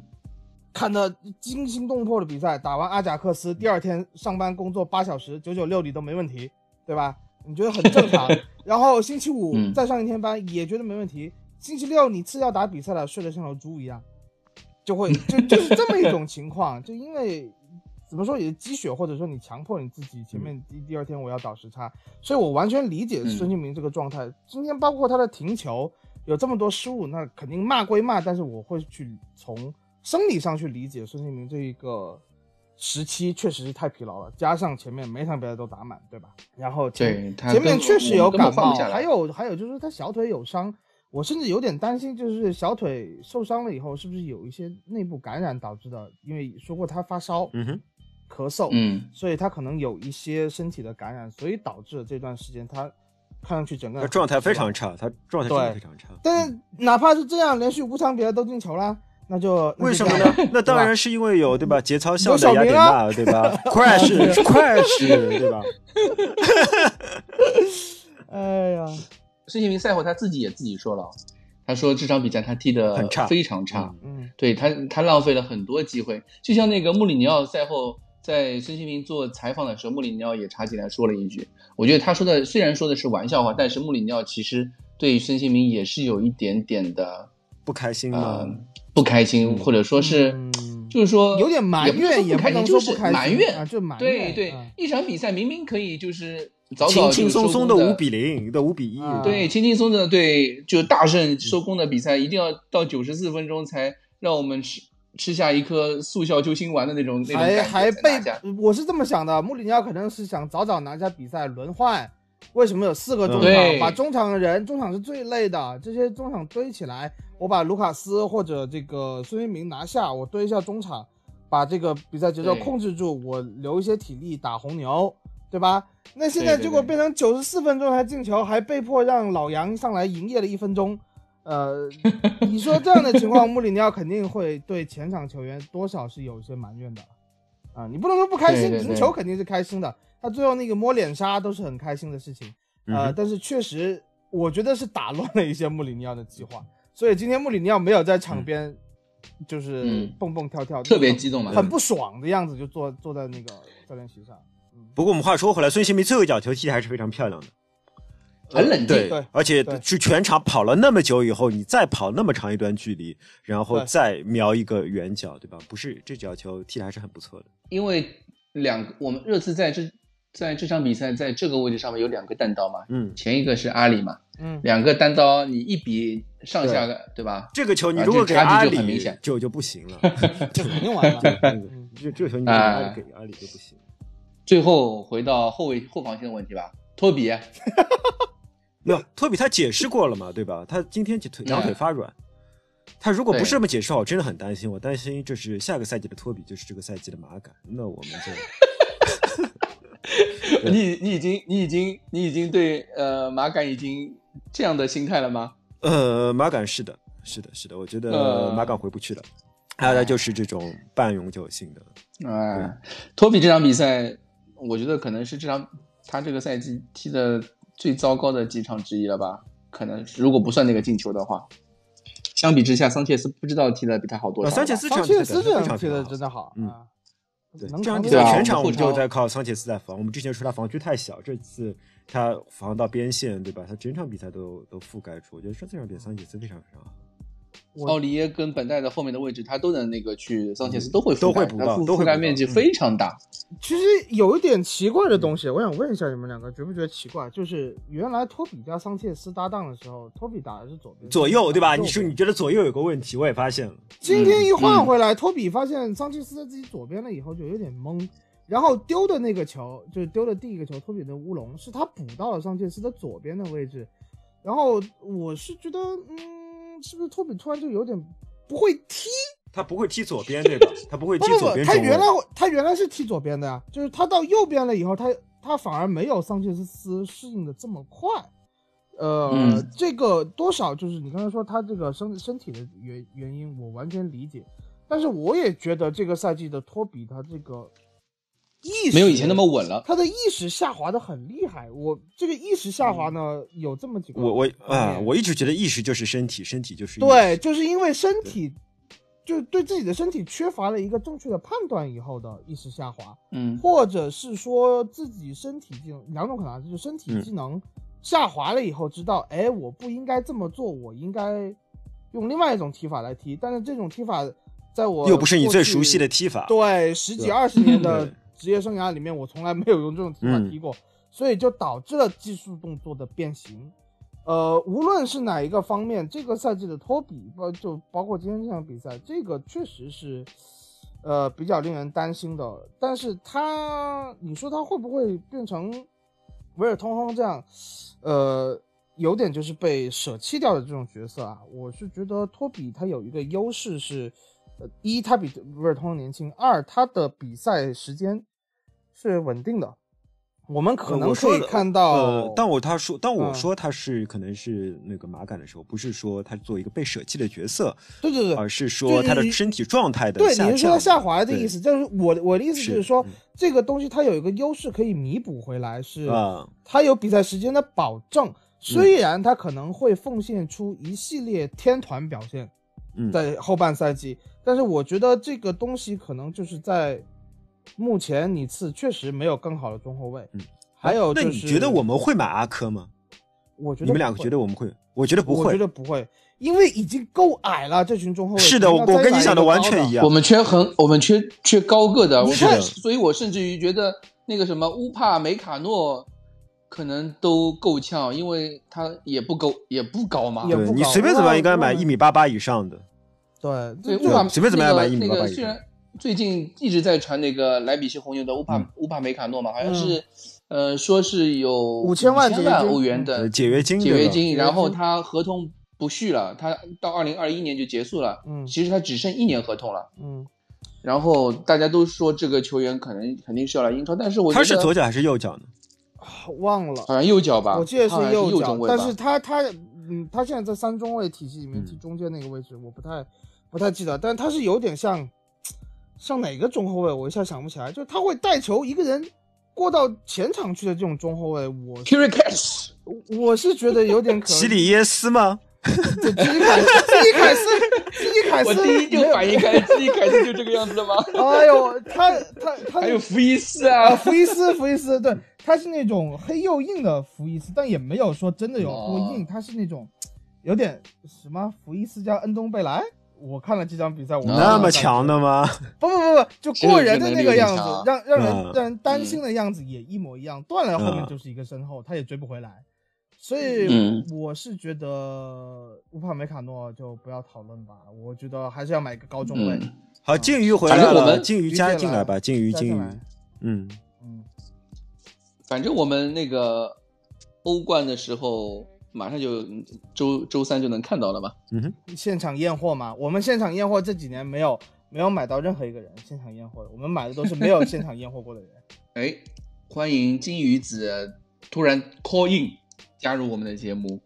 看的惊心动魄的比赛，打完阿贾克斯，第二天上班工作八小时九九六你都没问题，对吧？你觉得很正常。然后星期五再上一天班也觉得没问题。星期六你次要打比赛了，睡得像头猪一样，就会 就就是这么一种情况。就因为怎么说也是积雪，或者说你强迫你自己前面第第二天我要倒时差，所以我完全理解孙兴民这个状态。今天包括他的停球有这么多失误，那肯定骂归骂，但是我会去从生理上去理解孙兴民这一个时期确实是太疲劳了，加上前面每场比赛都打满，对吧？然后前前面确实有感冒，还有还有就是他小腿有伤。我甚至有点担心，就是小腿受伤了以后，是不是有一些内部感染导致的？因为说过他发烧、嗯哼，咳嗽，嗯，所以他可能有一些身体的感染，所以导致了这段时间他看上去整个状态非常差，他状态真的非常差。但是哪怕是这样，连续五场比赛都进球了，那就为什么呢？那当然是因为有对吧？节操像的雅典娜对吧？Crash，Crash，对吧？哎呀。孙兴民赛后他自己也自己说了，他说这场比赛他踢的很差，非常差。嗯，对他他浪费了很多机会，就像那个穆里尼奥赛后在孙兴民做采访的时候，穆里尼奥也插进来说了一句，我觉得他说的虽然说的是玩笑话，但是穆里尼奥其实对孙兴民也是有一点点的不开心啊，不开心，或者说是就是说有点埋怨，也不能说不开心，埋怨啊，就埋怨。对对，一场比赛明明可以就是。轻轻松松的五比零的五比一，对，轻轻松的对，就大胜收工的比赛，一定要到九十四分钟才让我们吃吃下一颗速效救心丸的那种那种还还被我是这么想的，穆里尼奥可能是想早早拿下比赛轮换。为什么有四个中场？把中场的人，中场是最累的，这些中场堆起来，我把卢卡斯或者这个孙兴民拿下，我堆一下中场，把这个比赛节奏控制住，我留一些体力打红牛。对吧？那现在结果变成九十四分钟才进球，还被迫让老杨上来营业了一分钟。呃，你说这样的情况，穆里尼奥肯定会对前场球员多少是有一些埋怨的啊。你不能说不开心，赢球肯定是开心的。他最后那个摸脸杀都是很开心的事情。呃，但是确实，我觉得是打乱了一些穆里尼奥的计划。所以今天穆里尼奥没有在场边，就是蹦蹦跳跳，特别激动嘛，很不爽的样子，就坐坐在那个教练席上。不过我们话说回来，孙兴民最后一脚球踢的还是非常漂亮的，很冷静。对，而且是全场跑了那么久以后，你再跑那么长一段距离，然后再瞄一个远角，对吧？不是这脚球踢的还是很不错的。因为两个我们热刺在这在这场比赛在这个位置上面有两个单刀嘛，嗯，前一个是阿里嘛，嗯，两个单刀你一比上下，对。吧？这个球你如果给阿里就就不行了，就肯定完了。这这个球你给阿里给阿里就不行。最后回到后卫后防线的问题吧，托比，没有托比他解释过了嘛，对吧？他今天腿两腿发软，他如果不是这么解释，我真的很担心，我担心就是下个赛季的托比，就是这个赛季的马杆，那我们就，你你已经你已经你已经对呃马杆已经这样的心态了吗？呃，马杆是的，是的，是的，我觉得马杆回不去了。还有就是这种半永久性的。哎，托比这场比赛，我觉得可能是这场他这个赛季踢的最糟糕的几场之一了吧？可能如果不算那个进球的话，相比之下，桑切斯不知道踢的比他好多少。桑切斯桑切斯这场踢的真的好，嗯，对，这场比赛全场我们就在靠桑切斯在防。我们之前说他防区太小，这次他防到边线，对吧？他整场比赛都都覆盖住。我觉得这场比赛桑切斯非常非常好。奥利耶跟本代的后面的位置，他都能那个去桑切斯都会都会补到，覆盖面积非常大。其实有一点奇怪的东西，我想问一下你们两个，觉不觉得奇怪？就是原来托比加桑切斯搭档的时候，托比打的是左边左右，对吧？你说你觉得左右有个问题，我也发现了。今天一换回来，托比发现桑切斯在自己左边了以后，就有点懵。然后丢的那个球，就是丢的第一个球，托比的乌龙，是他补到了桑切斯的左边的位置。然后我是觉得，嗯。是不是托比突然就有点不会踢？他不会踢左边对吧？他不会踢左边。他原来他原来是踢左边的呀，就是他到右边了以后，他他反而没有桑切斯适应的这么快。呃，这个多少就是你刚才说他这个身身体的原原因，我完全理解。但是我也觉得这个赛季的托比他这个。意识没有以前那么稳了，他的意识下滑的很厉害。我这个意识下滑呢，有这么几个。我我啊，我一直觉得意识就是身体，身体就是对，就是因为身体就对自己的身体缺乏了一个正确的判断以后的意识下滑，嗯，或者是说自己身体技能两种可能，就是身体技能下滑了以后，知道哎，我不应该这么做，我应该用另外一种踢法来踢。但是这种踢法在我又不是你最熟悉的踢法，对，十几二十年的。职业生涯里面，我从来没有用这种踢法踢过，所以就导致了技术动作的变形。呃，无论是哪一个方面，这个赛季的托比，包就包括今天这场比赛，这个确实是，呃，比较令人担心的。但是他，你说他会不会变成维尔通亨这样，呃，有点就是被舍弃掉的这种角色啊？我是觉得托比他有一个优势是，一他比维尔通亨年轻，二他的比赛时间。是稳定的，我们可能可以看到。呃，当我他说，但我说他是可能是那个马杆的时候，不是说他做一个被舍弃的角色，对对对，而是说他的身体状态的对，你是说下滑的意思？就是我我的意思就是说，这个东西它有一个优势可以弥补回来，是它有比赛时间的保证。虽然他可能会奉献出一系列天团表现，在后半赛季，但是我觉得这个东西可能就是在。目前你次确实没有更好的中后卫，嗯，还有那你觉得我们会买阿科吗？我觉得你们两个觉得我们会？我觉得不会，我觉得不会，因为已经够矮了。这群中后卫是的，我我跟你想的完全一样。我们缺很，我们缺缺高个的。我看，所以我甚至于觉得那个什么乌帕梅卡诺可能都够呛，因为他也不够，也不高嘛。对你随便怎么样应该买一米八八以上的。对。对，乌帕随便怎么样买一米八八以上。最近一直在传那个莱比锡红牛的乌帕乌帕梅卡诺嘛，好像是，呃，说是有五千万欧元的解约金，解约金，然后他合同不续了，他到二零二一年就结束了。嗯，其实他只剩一年合同了。嗯，然后大家都说这个球员可能肯定是要来英超，但是我他是左脚还是右脚呢？忘了，好像右脚吧，我记得是右脚，但是他他嗯，他现在在三中卫体系里面踢中间那个位置，我不太不太记得，但他是有点像。像哪个中后卫，我一下想不起来。就他会带球一个人过到前场去的这种中后卫，我 k i r i k a s 我是觉得有点可。奇里耶斯吗？基里凯斯，基里凯斯，基里凯斯。我第一就反应开，基里凯斯就这个样子的吗？哎呦，他他他还有福伊斯啊，福伊斯，福伊斯，对，他是那种黑又硬的福伊斯，但也没有说真的有多硬，他是那种有点什么福伊斯加恩东贝莱。我看了这场比赛，我那么强的吗？不不不不，就过人的那个样子，让让人让人担心的样子也一模一样。断了后面就是一个身后，他也追不回来。所以我是觉得乌帕梅卡诺就不要讨论吧。我觉得还是要买个高中卫。好，金鱼回来了，靖宇加进来吧，金鱼金鱼。嗯嗯，反正我们那个欧冠的时候。马上就周周三就能看到了吧？嗯哼，现场验货嘛。我们现场验货这几年没有没有买到任何一个人现场验货的，我们买的都是没有 现场验货过的人。哎，欢迎金鱼子突然 call in 加入我们的节目。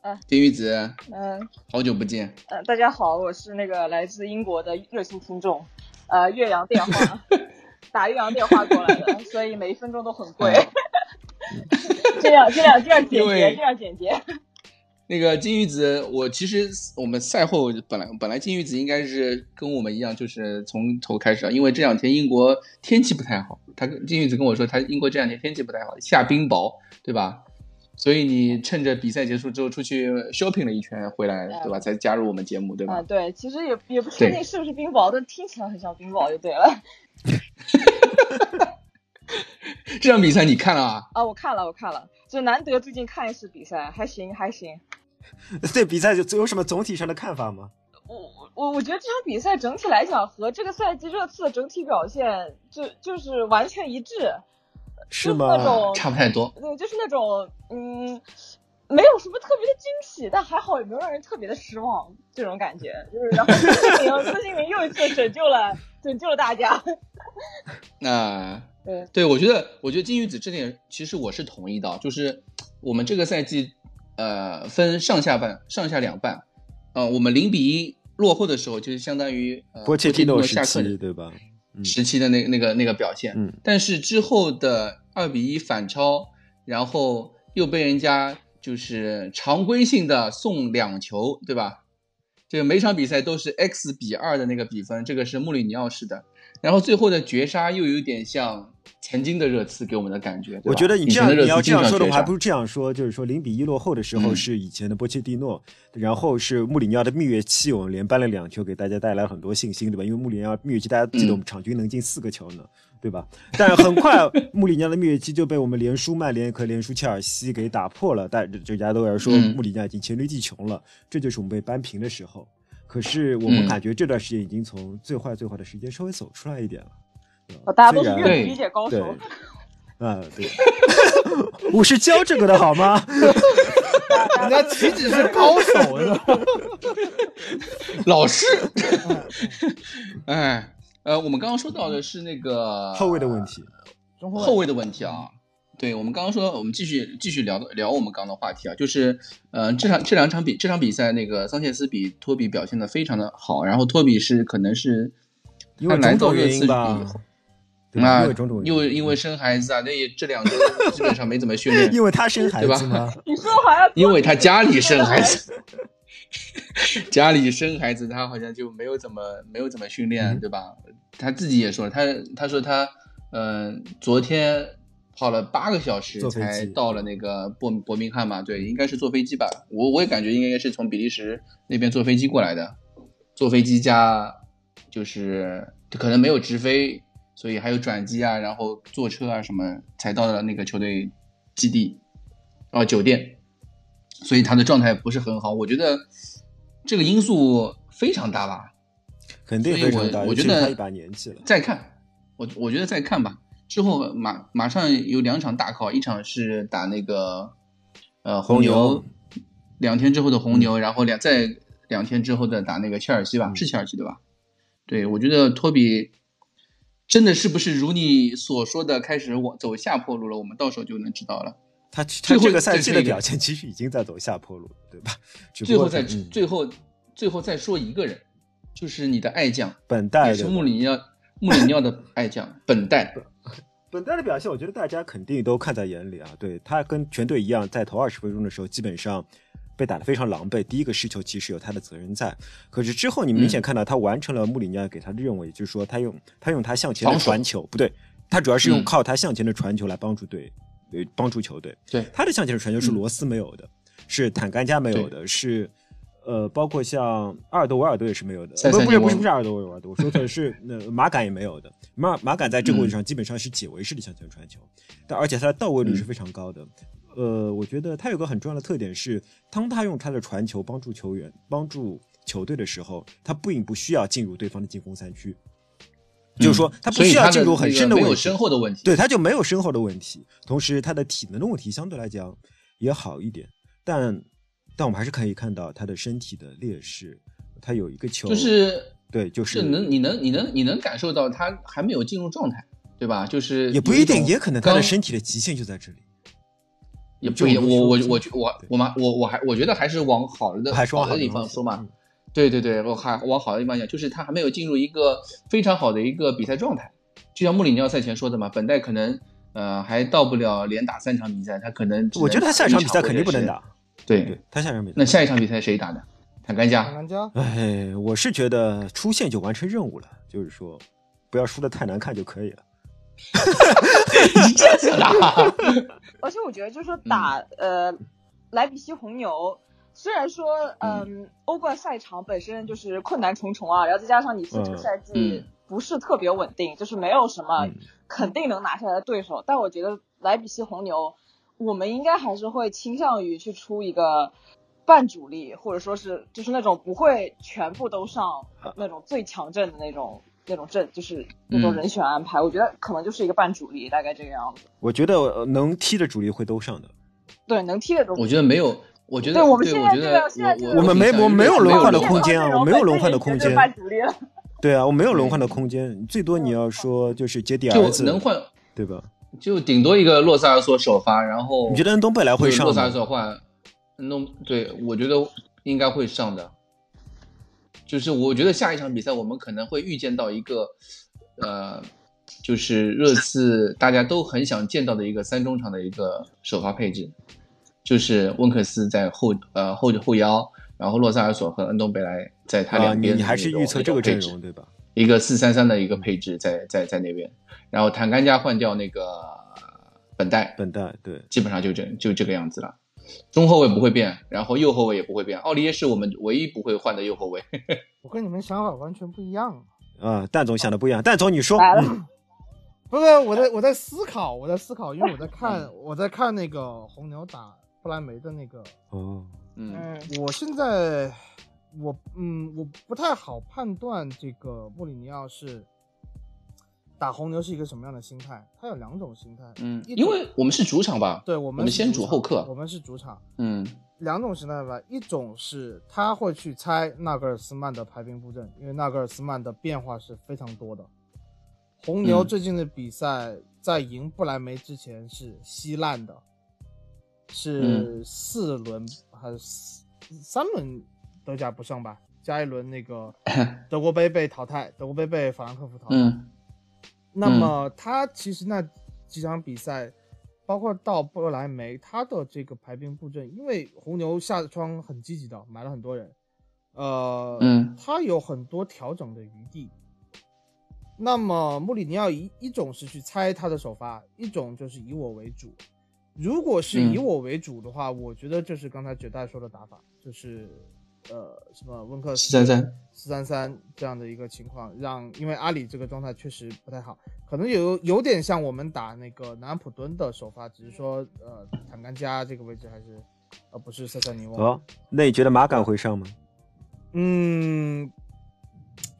啊，金鱼子，嗯，好久不见。呃，大家好，我是那个来自英国的热心听众，呃，岳阳电话，打岳阳电话过来的，所以每一分钟都很贵。这样，这样，这样简洁，这样简洁。那个金鱼子，我其实我们赛后本来本来金鱼子应该是跟我们一样，就是从头开始，因为这两天英国天气不太好。他金鱼子跟我说，他英国这两天天气不太好，下冰雹，对吧？所以你趁着比赛结束之后出去 shopping 了一圈回来，对吧？才加入我们节目，对吧？啊，对，其实也也不确定是不是冰雹，但听起来很像冰雹就对了。这场比赛你看了啊？啊，我看了，我看了，就难得最近看一次比赛，还行，还行。对比赛就有什么总体上的看法吗？我我我觉得这场比赛整体来讲和这个赛季热刺的整体表现就就是完全一致，是吗？那种差不太多。对，就是那种嗯，没有什么特别的惊喜，但还好也没有让人特别的失望，这种感觉就是。然后 孙兴民，孙兴民又一次拯救了拯救了大家。那对对，我觉得我觉得金鱼子这点其实我是同意的，就是我们这个赛季。呃，分上下半，上下两半。呃，我们零比一落后的时候，就是相当于波切蒂诺时期，对吧？时期的那那个那个表现。嗯。但是之后的二比一反超，然后又被人家就是常规性的送两球，对吧？这个每场比赛都是 X 比二的那个比分，这个是穆里尼奥式的。然后最后的绝杀又有点像。曾经的热刺给我们的感觉，我觉得你这样你要这样说的话，还不如这样说，就是说零比一落后的时候是以前的波切蒂诺，然后是穆里尼奥的蜜月期，我们连扳了两球，给大家带来很多信心，对吧？因为穆里尼奥蜜月期大家记得我们场均能进四个球呢，对吧？但很快穆里尼奥的蜜月期就被我们连输曼联和连输切尔西给打破了，但大家都在说穆里尼奥已经黔驴技穷了，这就是我们被扳平的时候。可是我们感觉这段时间已经从最坏最坏的时间稍微走出来一点了。大家都是阅读理解高手，啊，对，我是教这个的好吗？人家岂止是高手呢，老师。哎，呃，我们刚刚说到的是那个后卫的问题，后卫的问题啊。对，我们刚刚说，我们继续继续聊聊我们刚刚的话题啊，就是，呃，这场这两场比这场比赛，那个桑切斯比托比表现的非常的好，然后托比是可能是因为种种原因吧。那又因为生孩子啊，那也这两周基本上没怎么训练。因为他生孩子吗？你说好像因为他家里生孩子，家里生孩子，他好像就没有怎么没有怎么训练，对吧？他自己也说，他他说他嗯，昨天跑了八个小时才到了那个伯伯明翰嘛，对，应该是坐飞机吧。我我也感觉应该是从比利时那边坐飞机过来的，坐飞机加就是可能没有直飞。所以还有转机啊，然后坐车啊什么，才到了那个球队基地，啊酒店，所以他的状态不是很好。我觉得这个因素非常大吧，肯定非常大。我觉得一把年纪了，再看，我我觉得再看吧。之后马马上有两场大考，一场是打那个呃红牛，两天之后的红牛，然后两再两天之后的打那个切尔西吧，是切尔西对吧？对，我觉得托比。真的是不是如你所说的开始往走下坡路了？我们到时候就能知道了。他他这个赛季的表现其实已经在走下坡路，对吧？最后再最后最后再说一个人，就是你的爱将本代，也是穆里尼奥穆里尼奥的爱将本代。本代的表现，我觉得大家肯定都看在眼里啊。对他跟全队一样，在头二十分钟的时候，基本上。被打得非常狼狈，第一个失球其实有他的责任在，可是之后你明显看到他完成了穆里尼奥给他的任务，也就是说他用他用他向前的传球，不对，他主要是用靠他向前的传球来帮助队，呃，帮助球队。对，他的向前传球是罗斯没有的，是坦甘加没有的，是呃，包括像阿尔德维尔德也是没有的，不不是不是不是阿尔德维尔德，我说 的是那马杆也没有的，马马杆在这个位置上基本上是解围式的向前传球，但而且他的到位率是非常高的。呃，我觉得他有个很重要的特点是，当他用他的传球帮助球员、帮助球队的时候，他不应不需要进入对方的进攻三区，就是说他不需要进入很深的问题，身后的问题，对，他就没有深厚的问题。同时，他的体能的问题相对来讲也好一点，但但我们还是可以看到他的身体的劣势。他有一个球，就是对，就是能你能你能你能感受到他还没有进入状态，对吧？就是也不一定，也可能他的身体的极限就在这里。也不一定。我我我我我妈我我还我觉得还是往好的好的地方说嘛。对对对，我还往好的地方讲，就是他还没有进入一个非常好的一个比赛状态。就像穆里尼奥赛前说的嘛，本代可能呃还到不了连打三场比赛，他可能我觉得他下一场比赛肯定不能打。对，他下一场比赛那下一场比赛谁打呢？坦甘加。坦甘加。哎，我是觉得出线就完成任务了，就是说不要输的太难看就可以了。你这样子啦。而且我觉得就是说打呃莱比锡红牛。虽然说，嗯，欧冠赛场本身就是困难重重啊，然后再加上你这个赛季不是特别稳定，就是没有什么肯定能拿下来的对手。但我觉得莱比锡红牛，我们应该还是会倾向于去出一个半主力，或者说是就是那种不会全部都上那种最强阵的那种那种阵，就是那种人选安排。我觉得可能就是一个半主力，大概这个样子。我觉得能踢的主力会都上的。对，能踢的都。我觉得没有。我觉得，对，我们现在这个现在这个，我们没我没有轮换的空间啊，我没有轮换的空间。对啊，我没有轮换的空间，最多你要说就是接第二次能换，对吧？就顶多一个洛萨尔索首发，然后你觉得恩东贝莱会上？洛萨尔索换，恩东对我觉得应该会上的。就是我觉得下一场比赛我们可能会预见到一个，呃，就是热刺大家都很想见到的一个三中场的一个首发配置。就是温克斯在后呃后后腰，然后洛萨尔索和恩东贝莱在他两边。你还是预测这个阵容对吧？一个四三三的一个配置在在在那边，然后坦甘加换掉那个本代，本代对，基本上就这就这个样子了。中后卫不会变，然后右后卫也不会变。奥利耶是我们唯一不会换的右后卫。我跟你们想法完全不一样啊！蛋总想的不一样，蛋总你说。不是我在我在思考，我在思考，因为我在看 我在看那个红牛打。不莱梅的那个哦，嗯，我现在我嗯我不太好判断这个穆里尼奥是打红牛是一个什么样的心态。他有两种心态，嗯，因为我们是主场吧，对，我们先主后客，我们是主场，嗯，两种心态吧，一种是他会去猜纳格尔斯曼的排兵布阵，因为纳格尔斯曼的变化是非常多的。红牛最近的比赛在赢不莱梅之前是稀烂的。是四轮还是三轮德甲不上吧？加一轮那个 德国杯被淘汰，德国杯被法兰克福淘汰。那么他其实那几场比赛，包括到波莱梅，他的这个排兵布阵，因为红牛下窗很积极的，买了很多人，呃，他有很多调整的余地。那么穆里尼奥一一种是去猜他的首发，一种就是以我为主。如果是以我为主的话，我觉得就是刚才绝代说的打法，就是呃什么温克斯四三三四三三这样的一个情况，让因为阿里这个状态确实不太好，可能有有点像我们打那个南安普敦的首发，只是说呃坦甘加这个位置还是呃不是塞塞尼翁。哦，那你觉得马杆会上吗？嗯，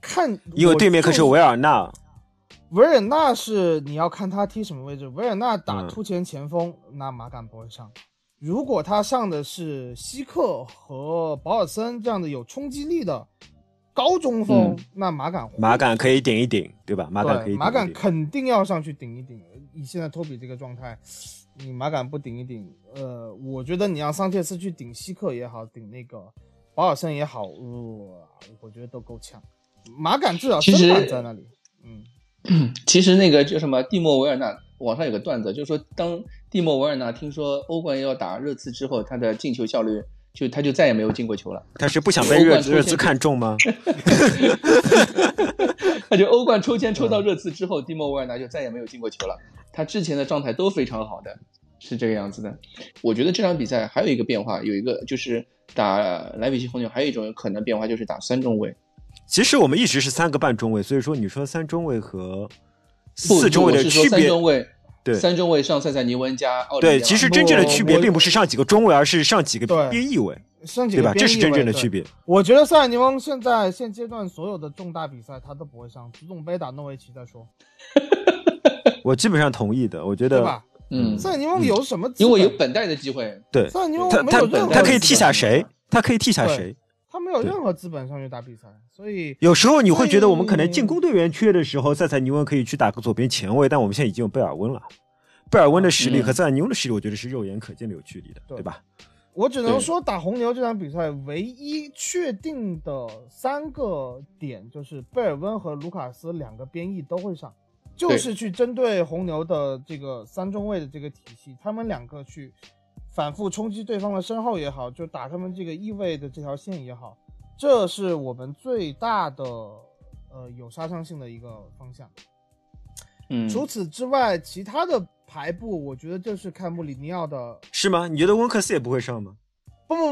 看，因为对面可是维尔纳。维尔纳是你要看他踢什么位置。维尔纳打突前前锋，那马杆不会上。如果他上的是希克和保尔森这样的有冲击力的高中锋，那马杆马杆可以顶一顶，对吧？马杆可以马杆肯定要上去顶一顶。以现在托比这个状态，你马杆不顶一顶，呃，我觉得你让桑切斯去顶希克也好，顶那个保尔森也好，呃，我觉得都够呛。马杆至少身板在那里，嗯。其实那个叫什么蒂莫维尔纳，网上有个段子，就是说当蒂莫维尔纳听说欧冠要打热刺之后，他的进球效率就他就再也没有进过球了。他是不想被热热刺看中吗？他就欧冠抽签抽到热刺之后，蒂莫维尔纳就再也没有进过球了。他之前的状态都非常好的，是这个样子的。我觉得这场比赛还有一个变化，有一个就是打莱比锡红牛，还有一种可能变化就是打三中卫。其实我们一直是三个半中卫，所以说你说三中卫和四中卫的区别，对，三中卫上塞塞尼文加奥对，其实真正的区别并不是上几个中卫，而是上几个边翼位，对吧？这是真正的区别。我觉得塞塞尼翁现在现阶段所有的重大比赛他都不会上，足总杯打诺维奇再说。我基本上同意的，我觉得，嗯，塞塞尼翁有什么？因为有本代的机会，对，塞塞尼翁他他他可以替下谁？他可以替下谁？他没有任何资本上去打比赛，所以有时候你会觉得我们可能进攻队员缺的时候，塞塞尼翁可以去打个左边前卫，但我们现在已经有贝尔温了，贝尔温的实力和塞尔尼翁的实力，我觉得是肉眼可见的有距离的，对吧？我只能说，打红牛这场比赛唯一确定的三个点就是贝尔温和卢卡斯两个边翼都会上，就是去针对红牛的这个三中卫的这个体系，他们两个去反复冲击对方的身后也好，就打他们这个翼位的这条线也好，这是我们最大的呃有杀伤性的一个方向。嗯，除此之外，其他的。排布，我觉得就是看穆里尼奥的，是吗？你觉得温克斯也不会上吗？不不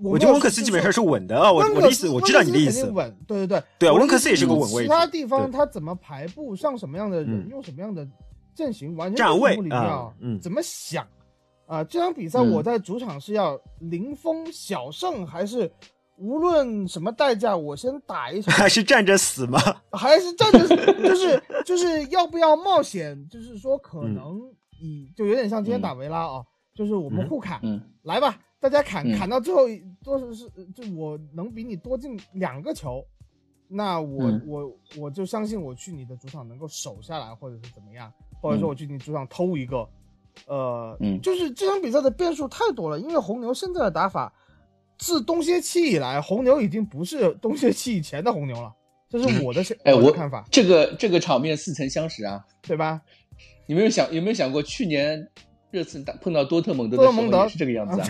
不，我觉得温克斯基本上是稳的啊。我我的意思，我知道你的意思。稳，对对对，对啊，温克斯也是个稳位。其他地方他怎么排布，上什么样的人，用什么样的阵型，完全站位穆里尼奥怎么想啊？这场比赛我在主场是要零封小胜还是？无论什么代价，我先打一场，还是站着死吗？还是站着死，就是就是要不要冒险？就是说可能以就有点像今天打维拉啊，就是我们互砍，来吧，大家砍砍到最后多是是就我能比你多进两个球，那我我我就相信我去你的主场能够守下来，或者是怎么样，或者说我去你主场偷一个，呃，嗯就是这场比赛的变数太多了，因为红牛现在的打法。自冬歇期以来，红牛已经不是冬歇期以前的红牛了，这是我的哎，我的看法。这个这个场面似曾相识啊，对吧？有没有想有没有想过去年热刺打碰到多特蒙德的时候也是这个样子啊？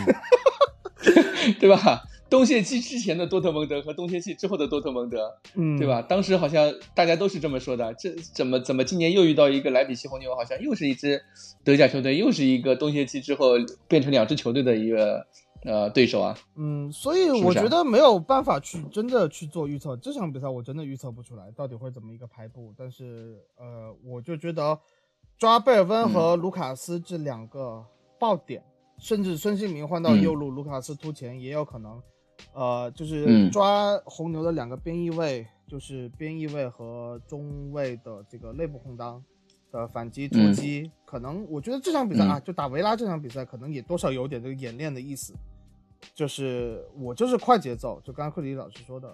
对吧？冬歇期之前的多特蒙德和冬歇期之后的多特蒙德，嗯，对吧？当时好像大家都是这么说的，这怎么怎么今年又遇到一个莱比锡红牛，好像又是一支德甲球队，又是一个冬歇期之后变成两支球队的一个。呃，对手啊，嗯，所以我觉得没有办法去真的去做预测。这场比赛我真的预测不出来到底会怎么一个排布，但是呃，我就觉得抓贝尔温和卢卡斯这两个爆点，甚至孙兴民换到右路，卢卡斯突前也有可能。呃，就是抓红牛的两个边翼位，就是边翼位和中卫的这个内部空当的反击突击，可能我觉得这场比赛啊，就打维拉这场比赛，可能也多少有点这个演练的意思。就是我就是快节奏，就刚刚克里老师说的，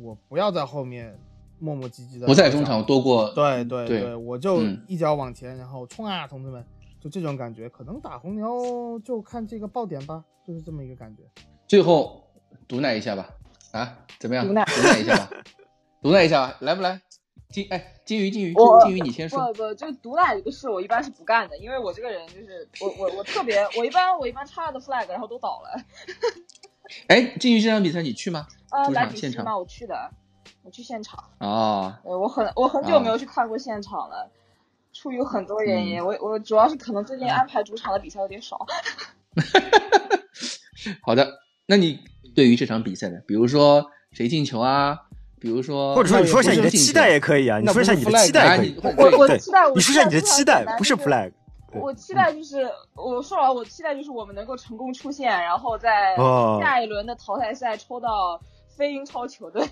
我不要在后面磨磨唧唧的，不在中场多过，对对对，我就一脚往前，然后冲啊，同志们，就这种感觉，可能打红牛就看这个爆点吧，就是这么一个感觉。最后毒奶一下吧，啊，怎么样？毒奶一下吧，毒奶一下吧，来不来？金哎，金鱼金鱼金鱼，你先说。不不，就毒奶这个事，我一般是不干的，因为我这个人就是我我我特别，我一般我一般插的 flag，然后都倒了。哎，金鱼这场比赛你去吗？呃，来现场吗？我去的，我去现场。哦。呃，我很我很久没有去看过现场了，出于很多原因，我我主要是可能最近安排主场的比赛有点少。好的，那你对于这场比赛的？比如说谁进球啊？比如说，或者说你说一下你的期待也可以啊，你说一下你的期待可以。我我期待，你说一下你的期待，不是 flag。我期待就是，我说完，我期待就是我们能够成功出线，然后在下一轮的淘汰赛抽到非英超球队。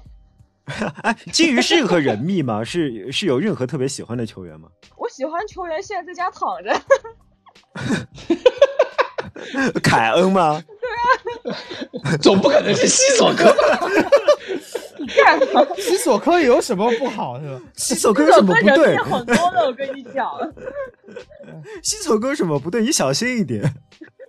哎，金鱼是任何人密吗？是是有任何特别喜欢的球员吗？我喜欢球员现在在家躺着。凯恩吗？总不可能是西索科吧。西索科有什么不好是吧？西索科有什么不对？很多的，我跟你讲。西索科什么不对？你小心一点。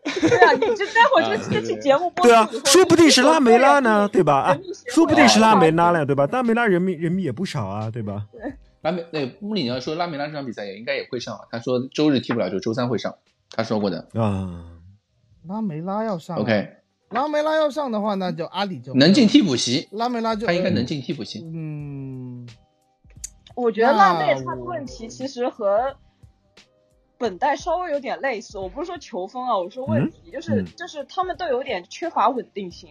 对啊，你就待会儿就这期节目播。对啊，说不定是拉梅拉呢，对吧？啊，说不定是拉梅拉了，对吧？拉梅拉人民人民也不少啊，对吧？对。拉梅那穆里尼奥说拉梅拉这场比赛也应该也会上，他说周日踢不了就周三会上，他说过的啊。拉梅拉要上。OK。拉梅拉要上的话，那就阿里就能进替补席。拉梅拉就他应该能进替补席。嗯，我觉得拉妹他的问题其实和本代稍微有点类似。我不是说球风啊，我说问题就是就是他们都有点缺乏稳定性。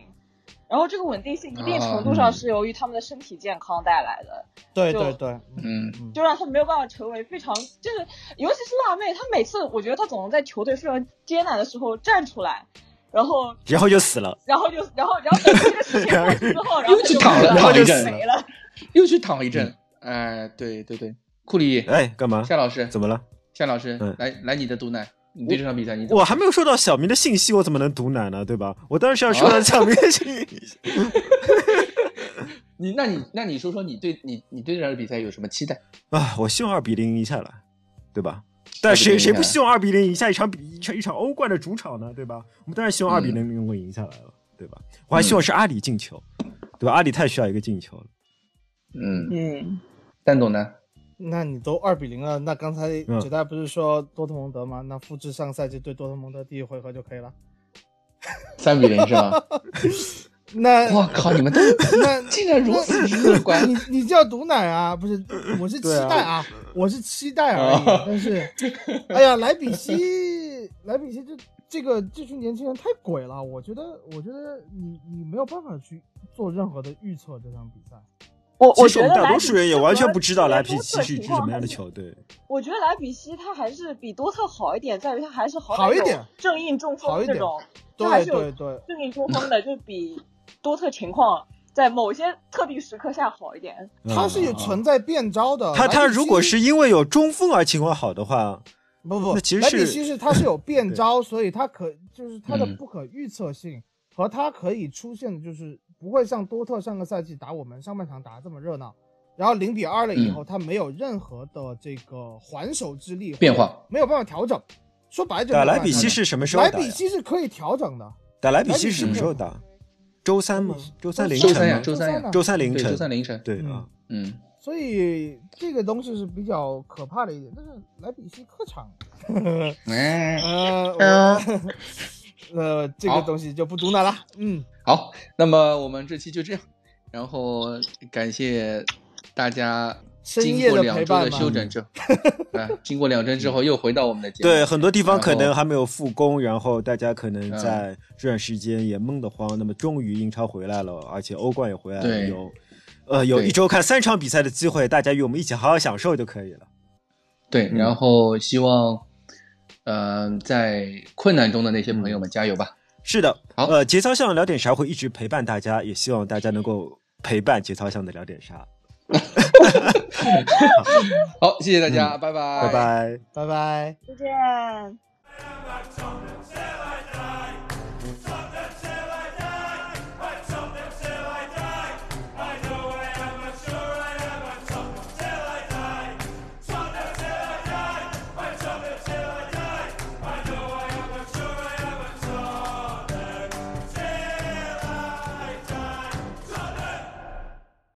然后这个稳定性一定程度上是由于他们的身体健康带来的。对对对，嗯，就让他没有办法成为非常就是，尤其是辣妹，她每次我觉得她总能在球队非常艰难的时候站出来。然后，然后就死了。然后就，然后，然后等这个事情过去之后，然后又去躺了，然后就死了，又去躺一阵。哎，对对对，库里，哎，干嘛？夏老师，怎么了？夏老师，来来，你的毒奶，你对这场比赛，你我还没有收到小明的信息，我怎么能毒奶呢？对吧？我当然是要收到小明的信息。你，那你，那你说说，你对你，你对这场比赛有什么期待啊？我希望二比零赢下来，对吧？但谁谁不希望二比零赢下一场比一场一场欧冠的主场呢？对吧？我们当然希望二比零能够赢下来了，对吧？我还希望是阿里进球，对吧？阿里太需要一个进球了。嗯嗯，蛋总呢？那你都二比零了，那刚才九代不是说多特蒙德吗？那复制上赛季对多特蒙德第一回合就可以了。三比零是吧？那我靠，你们都那 竟然如此乐观？你你叫毒奶啊？不是，我是期待啊，我是期待而已。但是，哎呀，莱比锡，莱比锡这这个这群年轻人太鬼了。我觉得，我觉得你你没有办法去做任何的预测这场比赛。我我觉得大多数人也完全不知道莱比锡是一支什么样的球队。我觉得莱比锡他还是比多特好一点，在于他还是好一点正印中锋这种，对还是有正印中锋的，就比多特情况在某些特定时刻下好一点。他是有存在变招的。他他如果是因为有中锋而情况好的话，不不，那其实莱比锡是他是有变招，所以他可就是他的不可预测性和他可以出现的就是不会像多特上个赛季打我们上半场打这么热闹。然后零比二了以后，他没有任何的这个还手之力变化，没有办法调整。说白了，打莱比锡是什么时候？莱比锡是可以调整的。打莱比锡是什么时候打？周三吗？周三凌晨？周三呀，周三呀，周三凌晨。周三凌晨。对啊，嗯。所以这个东西是比较可怕的一点。但是莱比锡客场，呃，呃，这个东西就不读了了。嗯，好，那么我们这期就这样，然后感谢。大家经过两周的休整之后，对，经过两周之后又回到我们的节目。对，很多地方可能还没有复工，然后大家可能在这段时间也闷得慌。那么终于英超回来了，而且欧冠也回来了，有呃有一周看三场比赛的机会，大家与我们一起好好享受就可以了。对，然后希望，嗯，在困难中的那些朋友们加油吧。是的，好，呃，节操巷聊点啥会一直陪伴大家，也希望大家能够陪伴节操向的聊点啥。好，谢谢大家，拜拜，拜拜，拜拜，再见。